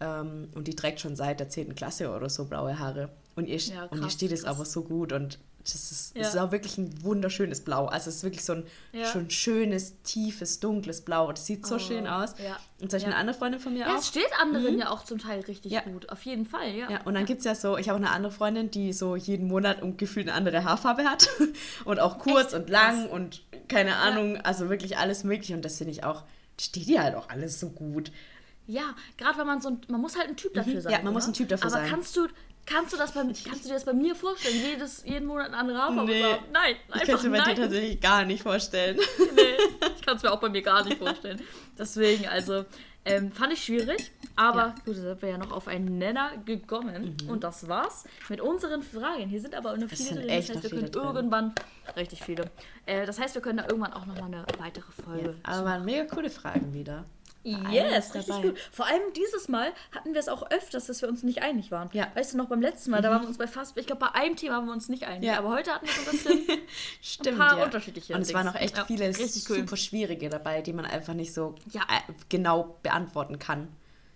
Ähm, und die trägt schon seit der 10. Klasse oder so blaue Haare. Und ihr, Ja, und ihr krass, steht es krass. aber so gut und das ist, Ja. es ist auch wirklich ein wunderschönes Blau. Also es ist wirklich so ein Ja. schon schönes, tiefes, dunkles Blau. Das sieht so Oh, schön aus. ja. Und zum Beispiel Ja. eine andere Freundin von mir Ja, auch. es steht anderen ja auch zum Teil richtig Ja. gut. Auf jeden Fall, ja. Ja, und dann gibt es ja so, ich habe auch eine andere Freundin, die so jeden Monat um gefühlt eine andere Haarfarbe hat. und auch kurz Echt? und lang und keine Ahnung, also wirklich alles mögliche. Und das finde ich auch, steht dir halt auch alles so gut. Ja, gerade wenn man so ein, man muss halt ein Typ dafür sein. Mhm. Ja, man muss oder? ein Typ dafür Aber sein. kannst du, kannst du das bei, kannst du dir das bei mir vorstellen? Jedes, jeden Monat eine andere Haarfarbe? Nee. Nein, Ich einfach kann es mir bei nein. dir tatsächlich gar nicht vorstellen. nee, ich kann es mir auch bei mir gar nicht vorstellen. Deswegen, also, ähm, fand ich schwierig. Aber Ja. gut, da sind wir ja noch auf einen Nenner gekommen. Und das war's mit unseren Fragen. Hier sind aber noch Es viele drin. Das heißt, wir können viele drin. irgendwann, richtig viele. Äh, das heißt, wir können da irgendwann auch nochmal eine weitere Folge Aber waren mega coole Fragen wieder. Yes, richtig dabei. gut. Vor allem dieses Mal hatten wir es auch öfters, dass wir uns nicht einig waren. Ja. Weißt du noch, beim letzten Mal, da waren wir uns bei fast, ich glaube, bei einem Thema waren wir uns nicht einig. Ja. Aber heute hatten wir so ein bisschen Stimmt, paar ja. unterschiedliche Und es waren auch echt Ja, viele richtig cool. super schwierige dabei, die man einfach nicht so Ja. äh, genau beantworten kann.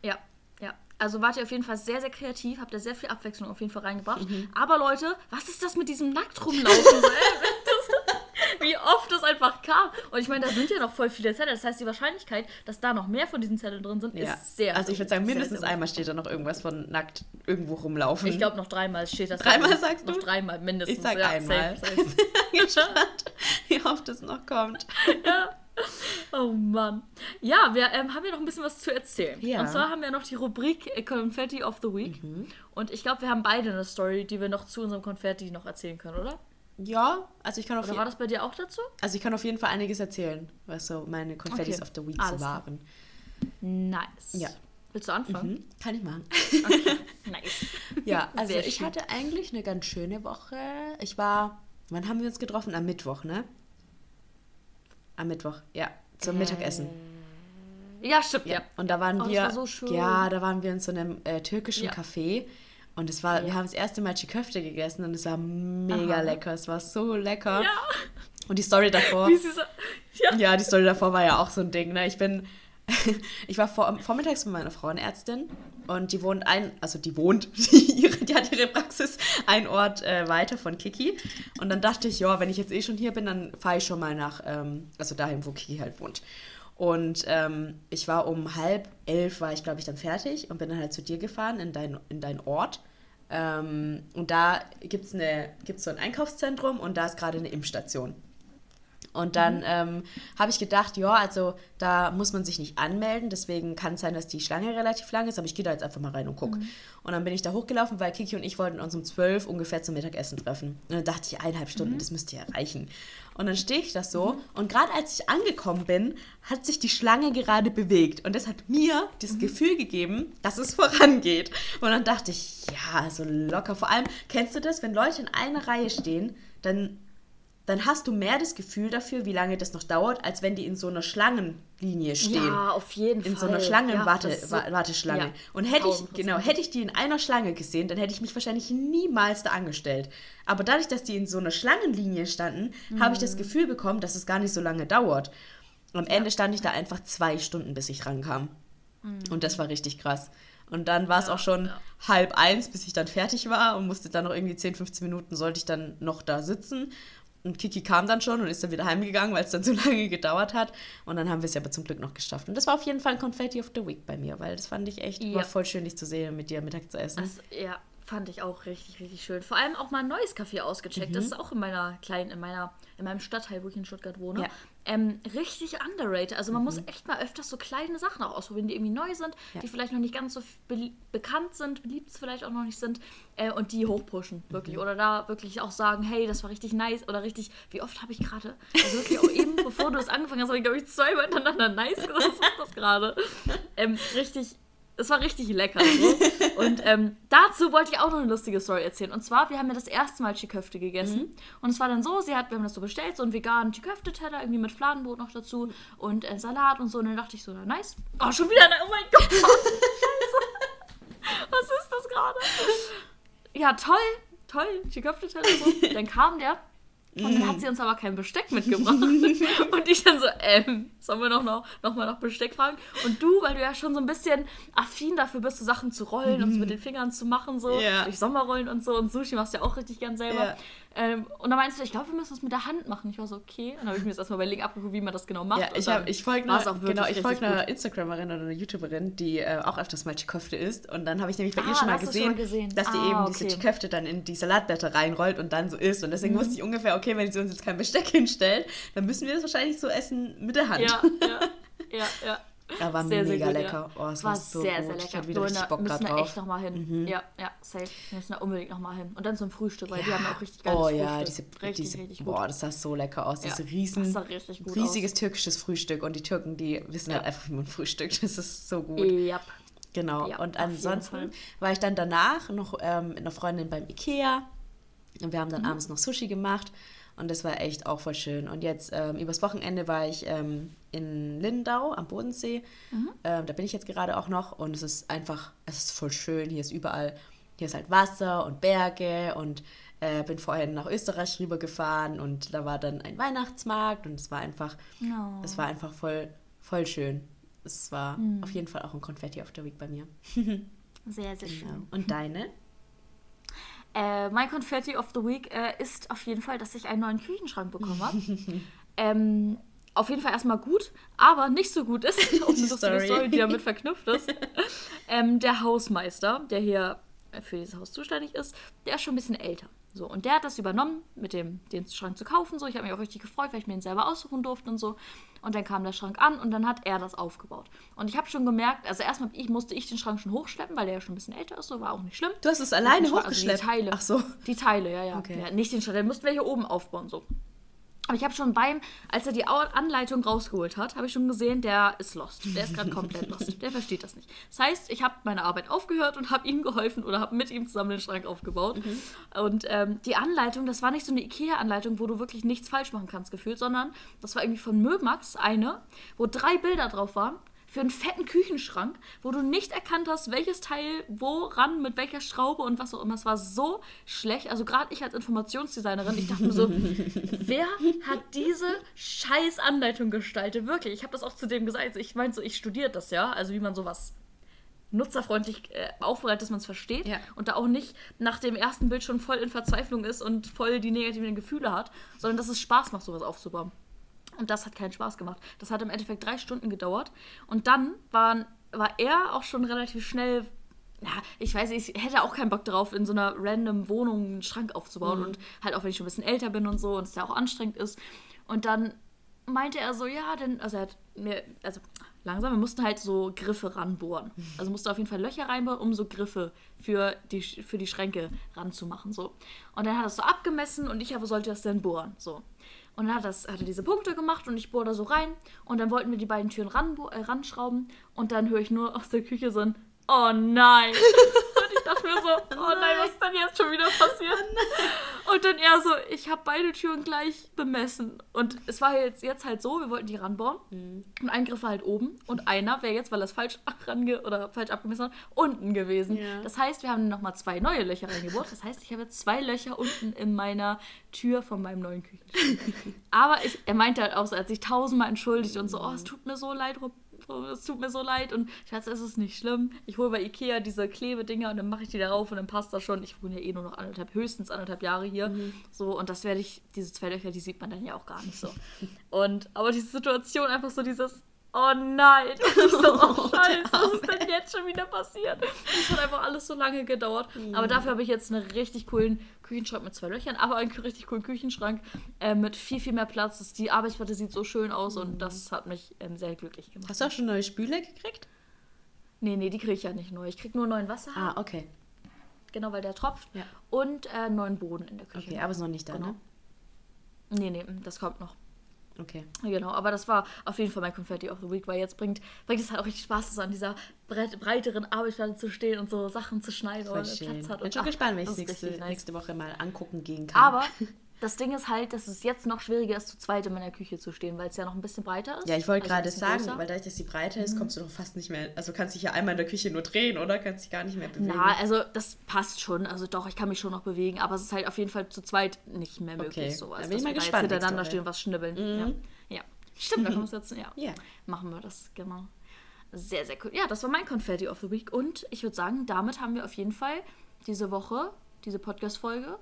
Ja, ja. Also wart ihr auf jeden Fall sehr, sehr kreativ, habt ihr sehr viel Abwechslung auf jeden Fall reingebracht. Mhm. Aber Leute, was ist das mit diesem nackt rumlaufen? Wie oft das einfach kam. Und ich meine, da sind ja noch voll viele Zettel. Das heißt, die Wahrscheinlichkeit, dass da noch mehr von diesen Zetteln drin sind, Ja. ist sehr also ich würde sagen, mindestens einmal steht da noch irgendwas von nackt irgendwo rumlaufen. Ich glaube, noch dreimal steht das. Dreimal da. sagst Noch du? dreimal mindestens. Ich sag ja, einmal. Safe, safe. gespannt, wie oft es noch kommt. Oh Mann. Ja, wir ähm, haben ja noch ein bisschen was zu erzählen. Ja. Und zwar haben wir noch die Rubrik äh, Confetti of the Week. Mhm. Und ich glaube, wir haben beide eine Story, die wir noch zu unserem Konfetti noch erzählen können, oder? Ja, also ich kann auf, Oder je war das bei dir auch dazu? also ich kann auf jeden Fall einiges erzählen, was so meine Confettis Okay. of the Week Alles waren. Nice. Ja. Willst du anfangen? Mhm, kann ich machen. Nice. Ja, also Sehr ich schön. hatte eigentlich eine ganz schöne Woche. Ich war, wann haben wir uns getroffen? Am Mittwoch, ne? Am Mittwoch, ja, zum Äh, Mittagessen. Ja, stimmt, ja. Ja. Und da waren Oh, das wir, war so schön. ja, da waren wir in so einem äh, türkischen Ja. Café. Und es war, wir Ja. haben das erste Mal Köfte gegessen und es war mega Aha. lecker. Es war so lecker. Ja. Und die Story davor. Wie so. Ja. Ja, die Story davor war ja auch so ein Ding. Ne? Ich bin, ich war vor, vormittags mit meiner Frauenärztin und die wohnt ein, also die wohnt, die, ihre, die hat ihre Praxis ein Ort äh, weiter von Kiki. Und dann dachte ich, ja, wenn ich jetzt eh schon hier bin, dann fahre ich schon mal nach, ähm, also dahin, wo Kiki halt wohnt. Und ähm, ich war um halb elf, war ich glaube ich dann fertig und bin dann halt zu dir gefahren in dein, in dein Ort. Ähm, und da gibt es gibt's so ein Einkaufszentrum und da ist gerade eine Impfstation. Und dann ähm, habe ich gedacht, ja, also da muss man sich nicht anmelden, deswegen kann es sein, dass die Schlange relativ lang ist, aber ich gehe da jetzt einfach mal rein und gucke. Und dann bin ich da hochgelaufen, weil Kiki und ich wollten uns um 12 ungefähr zum Mittagessen treffen. Und dann dachte ich, eineinhalb Stunden, das müsste ja reichen. Und dann stehe ich da so und gerade als ich angekommen bin, hat sich die Schlange gerade bewegt. Und das hat mir das Gefühl gegeben, dass es vorangeht. Und dann dachte ich, ja, so locker. Vor allem, kennst du das, wenn Leute in einer Reihe stehen, dann dann hast du mehr das Gefühl dafür, wie lange das noch dauert, als wenn die in so einer Schlangenlinie stehen. Ja, auf jeden in Fall. so einer Ja, Schlangenwarte, das ist so- ja, und hätte ich, 1000%. genau, hätte ich die in einer Schlange gesehen, dann hätte ich mich wahrscheinlich niemals da angestellt. Aber dadurch, dass die in so einer Schlangenlinie standen, habe ich Mhm. das Gefühl bekommen, dass es gar nicht so lange dauert. Am Ende stand ich da einfach zwei Stunden, bis ich rankam. Und das war richtig krass. Und dann war es auch schon Mhm. ja. halb eins, bis ich dann fertig war und musste dann noch irgendwie 10, 15 Minuten sollte ich dann noch da sitzen. Und Kiki kam dann schon und ist dann wieder heimgegangen, weil es dann so lange gedauert hat. Und dann haben wir es aber zum Glück noch geschafft. Und das war auf jeden Fall ein Confetti of the Week bei mir, weil das fand ich echt Ja. voll schön, dich zu sehen und mit dir Mittag zu essen. Das, ja, fand ich auch richtig, richtig schön. Vor allem auch mal ein neues Café ausgecheckt. Das ist auch in meiner kleinen, in meiner, in meinem Stadtteil, wo ich in Stuttgart wohne. Ja. Ähm, richtig underrated. Also man muss echt mal öfters so kleine Sachen auch ausprobieren, die irgendwie neu sind, Ja. die vielleicht noch nicht ganz so belie- bekannt sind, beliebt vielleicht auch noch nicht sind äh, und die hochpushen, wirklich. Oder da wirklich auch sagen, hey, das war richtig nice oder richtig, wie oft habe ich gerade, also wirklich auch eben, bevor du es angefangen hast, habe ich glaube ich zweimal hintereinander nice gesagt, was ist das gerade? Ähm, richtig, es war richtig lecker. So. Und ähm, dazu wollte ich auch noch eine lustige Story erzählen. Und zwar, wir haben ja das erste Mal Chiköfte gegessen. Und es war dann so, sie hat, wir haben das so bestellt, so einen veganen Chiköfte-Teller, irgendwie mit Fladenbrot noch dazu und äh, Salat und so. Und dann dachte ich so, na, nice. Oh, schon wieder, oh mein Gott. Scheiße. Was ist das gerade? Ja, toll, toll, Chiköfte-Teller so. Dann kam der. Und dann hat sie uns aber kein Besteck mitgebracht. und ich dann so, ähm, sollen wir noch, noch, noch mal nach Besteck fragen? Und du, weil du ja schon so ein bisschen affin dafür bist, so Sachen zu rollen und so mit den Fingern zu machen, so Ja. durch Sommerrollen und so. Und Sushi machst du ja auch richtig gern selber. Ja. Ähm, und dann meinst du, ich glaube, wir müssen das mit der Hand machen. Ich war so, okay. Und dann habe ich mir jetzt erstmal bei Link abgeguckt, wie man das genau macht. Ja, ich, hab, ich folge einer, genau, ich folge einer. Instagramerin oder einer YouTuberin, die äh, auch öfters mal Chiköfte isst. Und dann habe ich nämlich bei Ah, ihr schon mal gesehen, schon mal gesehen. dass die Ah, eben diese okay. Chiköfte dann in die Salatblätter reinrollt und dann so isst. Und deswegen Mhm. wusste ich ungefähr, okay, wenn sie uns jetzt kein Besteck hinstellt, dann müssen wir das wahrscheinlich so essen mit der Hand. Ja, ja, ja, ja. Aber Sehr, sehr mega gut, lecker. Ja. Oh, es war war so sehr, gut. sehr Ich lecker. hatte wieder richtig Bock müssen drauf. Mhm. echt nochmal hin. Ja, ja, safe. Wir müssen da unbedingt nochmal hin. Und dann zum Frühstück, weil die haben ja auch richtig geiles Oh Frühstück. ja, diese, richtig, diese richtig gut. boah, das sah so lecker aus. Ja, Diese riesen, das sah richtig gut riesiges türkisches Frühstück. Und die Türken, die wissen Ja. halt einfach, wie man frühstückt. Das ist so gut. Yep. Genau. Ja, und ansonsten war ich dann danach noch ähm, mit einer Freundin beim Ikea. Und wir haben Mhm. dann abends noch Sushi gemacht. Und das war echt auch voll schön. Und jetzt ähm, übers Wochenende war ich ähm, in Lindau am Bodensee. Mhm. Ähm, da bin ich jetzt gerade auch noch. Und es ist einfach, es ist voll schön. Hier ist überall, hier ist halt Wasser und Berge. Und äh, bin vorhin nach Österreich rübergefahren. Und da war dann ein Weihnachtsmarkt. Und es war einfach, No. es war einfach voll, voll schön. Es war Mhm. auf jeden Fall auch ein Confetti auf der Week bei mir. Sehr, sehr schön. Genau. Und deine? Äh, mein Confetti of the Week äh, ist auf jeden Fall, dass ich einen neuen Küchenschrank bekommen habe. ähm, auf jeden Fall erstmal gut, aber nicht so gut ist, eine lustige Story. Story, die damit verknüpft ist. ähm, der Hausmeister, der hier für dieses Haus zuständig ist, der ist schon ein bisschen älter. So, und der hat das übernommen, mit dem den Schrank zu kaufen. So, ich habe mich auch richtig gefreut, weil ich mir den selber aussuchen durfte und so. Und dann kam der Schrank an und dann hat er das aufgebaut. Und ich habe schon gemerkt, also erstmal ich, musste ich den Schrank schon hochschleppen, weil der ja schon ein bisschen älter ist, so war auch nicht schlimm. Du hast es alleine Also die hochgeschleppt. Teile. Ach so. Die Teile, ja, ja. Okay. ja nicht den Schrank, den mussten wir hier oben aufbauen, so. Aber ich habe schon beim, als er die Anleitung rausgeholt hat, habe ich schon gesehen, der ist lost. Der ist gerade komplett lost. Der versteht das nicht. Das heißt, ich habe meine Arbeit aufgehört und habe ihm geholfen oder habe mit ihm zusammen den Schrank aufgebaut. Und ähm, die Anleitung, das war nicht so eine Ikea-Anleitung, wo du wirklich nichts falsch machen kannst, gefühlt, sondern das war irgendwie von Möbmax eine, wo drei Bilder drauf waren für einen fetten Küchenschrank, wo du nicht erkannt hast, welches Teil woran, mit welcher Schraube und was auch immer. Es war so schlecht. Also gerade ich als Informationsdesignerin, ich dachte mir so, wer hat diese scheiß Anleitung gestaltet? Wirklich, ich habe das auch zu dem gesagt. Ich meinte so, ich studiere das ja, also wie man sowas nutzerfreundlich äh, aufbereitet, dass man es versteht Ja. und da auch nicht nach dem ersten Bild schon voll in Verzweiflung ist und voll die negativen Gefühle hat, sondern dass es Spaß macht, sowas aufzubauen. Und das hat keinen Spaß gemacht. Das hat im Endeffekt drei Stunden gedauert. Und dann waren, war er auch schon relativ schnell ja, ich weiß, ich hätte auch keinen Bock darauf, in so einer random Wohnung einen Schrank aufzubauen Mhm. und halt auch, wenn ich schon ein bisschen älter bin und so und es ja auch anstrengend ist. Und dann meinte er so, ja, denn, also er hat mir, also langsam, wir mussten halt so Griffe ranbohren. Also musste auf jeden Fall Löcher reinbohren, um so Griffe für die, für die Schränke ranzumachen, so. Und dann hat er es so abgemessen und ich aber sollte das dann bohren, so. Und dann hat, das, hat er diese Punkte gemacht und ich bohre da so rein. Und dann wollten wir die beiden Türen ran, äh, ranschrauben. Und dann höre ich nur aus der Küche so ein Oh nein. mir so, oh nein, was ist denn jetzt schon wieder passiert? Und dann er so, ich habe beide Türen gleich bemessen. Und es war jetzt, jetzt halt so, wir wollten die ranbauen. Und ein Griff war halt oben. Und einer wäre jetzt, weil er es falsch, range oder falsch abgemessen hat, unten gewesen. Ja. Das heißt, wir haben nochmal zwei neue Löcher reingebohrt. Das heißt, ich habe jetzt zwei Löcher unten in meiner Tür von meinem neuen Küchenschrank. Aber ich, er meinte halt auch so, er hat sich tausendmal entschuldigt und so, oh, es tut mir so leid, Rob- oh, es tut mir so leid. Und ich weiß, es ist nicht schlimm. Ich hole bei Ikea diese Klebedinger und dann mache ich die darauf und dann passt das schon. Ich wohne ja eh nur noch anderthalb, höchstens anderthalb Jahre hier. So, und das werde ich, diese zwei Löcher, die sieht man dann ja auch gar nicht so. Und, aber diese Situation, einfach so dieses, oh nein. Ich so, oh scheiße, was ist denn jetzt schon wieder passiert? Es hat einfach alles so lange gedauert. Aber dafür habe ich jetzt einen richtig coolen Küchenschrank mit zwei Löchern, aber einen richtig coolen Küchenschrank äh, mit viel, viel mehr Platz. Das, die Arbeitsplatte sieht so schön aus und das hat mich ähm, sehr glücklich gemacht. Hast du auch schon neue Spüle gekriegt? Nee, nee, die kriege ich ja nicht neu. Ich kriege nur neuen Wasserhahn, Ah, okay. genau, weil der tropft. Ja. Und äh, neuen Boden in der Küche. Okay, aber ist noch nicht da, Genau. ne? Nee, nee, das kommt noch. Okay. Genau, aber das war auf jeden Fall mein Confetti of the Week, weil jetzt bringt, bringt es halt auch richtig Spaß, so an dieser breit, breiteren Arbeitsplatte zu stehen und so Sachen zu schneiden, weil man. Platz hat. Bin Und, schon ach, gespannt, wenn ich nächste, nice. nächste Woche mal angucken gehen kann. Aber das Ding ist halt, dass es jetzt noch schwieriger ist, zu zweit in meiner Küche zu stehen, weil es ja noch ein bisschen breiter ist. Ja, ich wollte also gerade sagen, größer. Mhm. weil dadurch, dass die breiter ist, kommst du doch fast nicht mehr. Also kannst dich ja einmal in der Küche nur drehen, oder? Kannst dich gar nicht mehr bewegen. Na, also das passt schon. Also doch, ich kann mich schon noch bewegen, aber es ist halt auf jeden Fall zu zweit nicht mehr möglich. Okay, So. dann Also, bin ich mal wir da gespannt hintereinander stehen und was schnibbeln. Mhm. Ja. ja. Stimmt, da können wir jetzt, ja. Ja. Machen wir das, genau. Sehr, sehr cool. Ja, das war mein Confetti of the Week. Und ich würde sagen, damit haben wir auf jeden Fall diese Woche, diese Podcast-Folge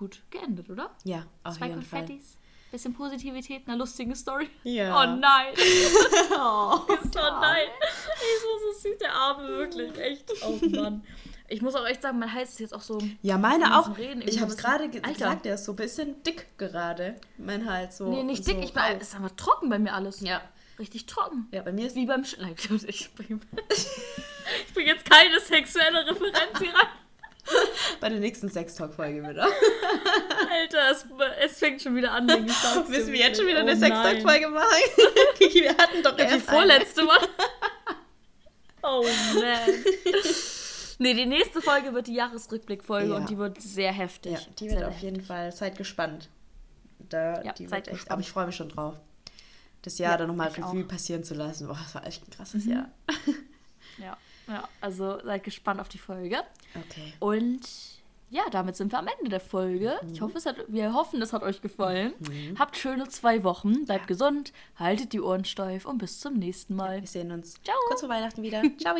gut geendet, oder? Ja, auf Zwei jeden Fall. Konfettis, bisschen Positivität, eine lustige Story. Ja. Oh nein. Oh, Oh nein. Ich so, so süß, der Arme, wirklich. Echt. Oh Mann. Ich muss auch echt sagen, mein Hals ist jetzt auch so. Ja, meine auch. Reden ich habe es gerade bisschen- ge Alter. gesagt, der ist so ein bisschen dick gerade. Mein Hals so. Nee, nicht so dick, ich bin, rau. ist aber trocken bei mir alles. Ja. Richtig trocken. Ja, bei mir ist Wie beim Sch Nein, ich bringe ich bring jetzt keine sexuelle Referenz hier rein. bei der nächsten Sextalk-Folge wieder. Alter, es, es fängt schon wieder an. Müssen wir jetzt schon wieder eine Oh nein. Sextalk-Folge machen? Kiki, wir hatten doch Die erst eine. vorletzte Mal. Oh man. Nee, die nächste Folge wird die Jahresrückblickfolge Ja. und die wird sehr heftig. Ja, die sehr wird auf jeden Fall, seid gespannt. Da, Ja, die seid echt, gespannt. aber ich freue mich schon drauf. Das Jahr Ja, dann nochmal Revue auch. Mhm. passieren zu lassen. Boah, das war echt ein krasses Jahr. Ja, ja, also seid gespannt auf die Folge. Okay. Und ja, damit sind wir am Ende der Folge. Mhm. Ich hoffe, es hat, wir hoffen, es hat euch gefallen. Habt schöne zwei Wochen, bleibt gesund, haltet die Ohren steif und bis zum nächsten Mal. Wir sehen uns Ciao. kurz vor Weihnachten wieder. Ciao.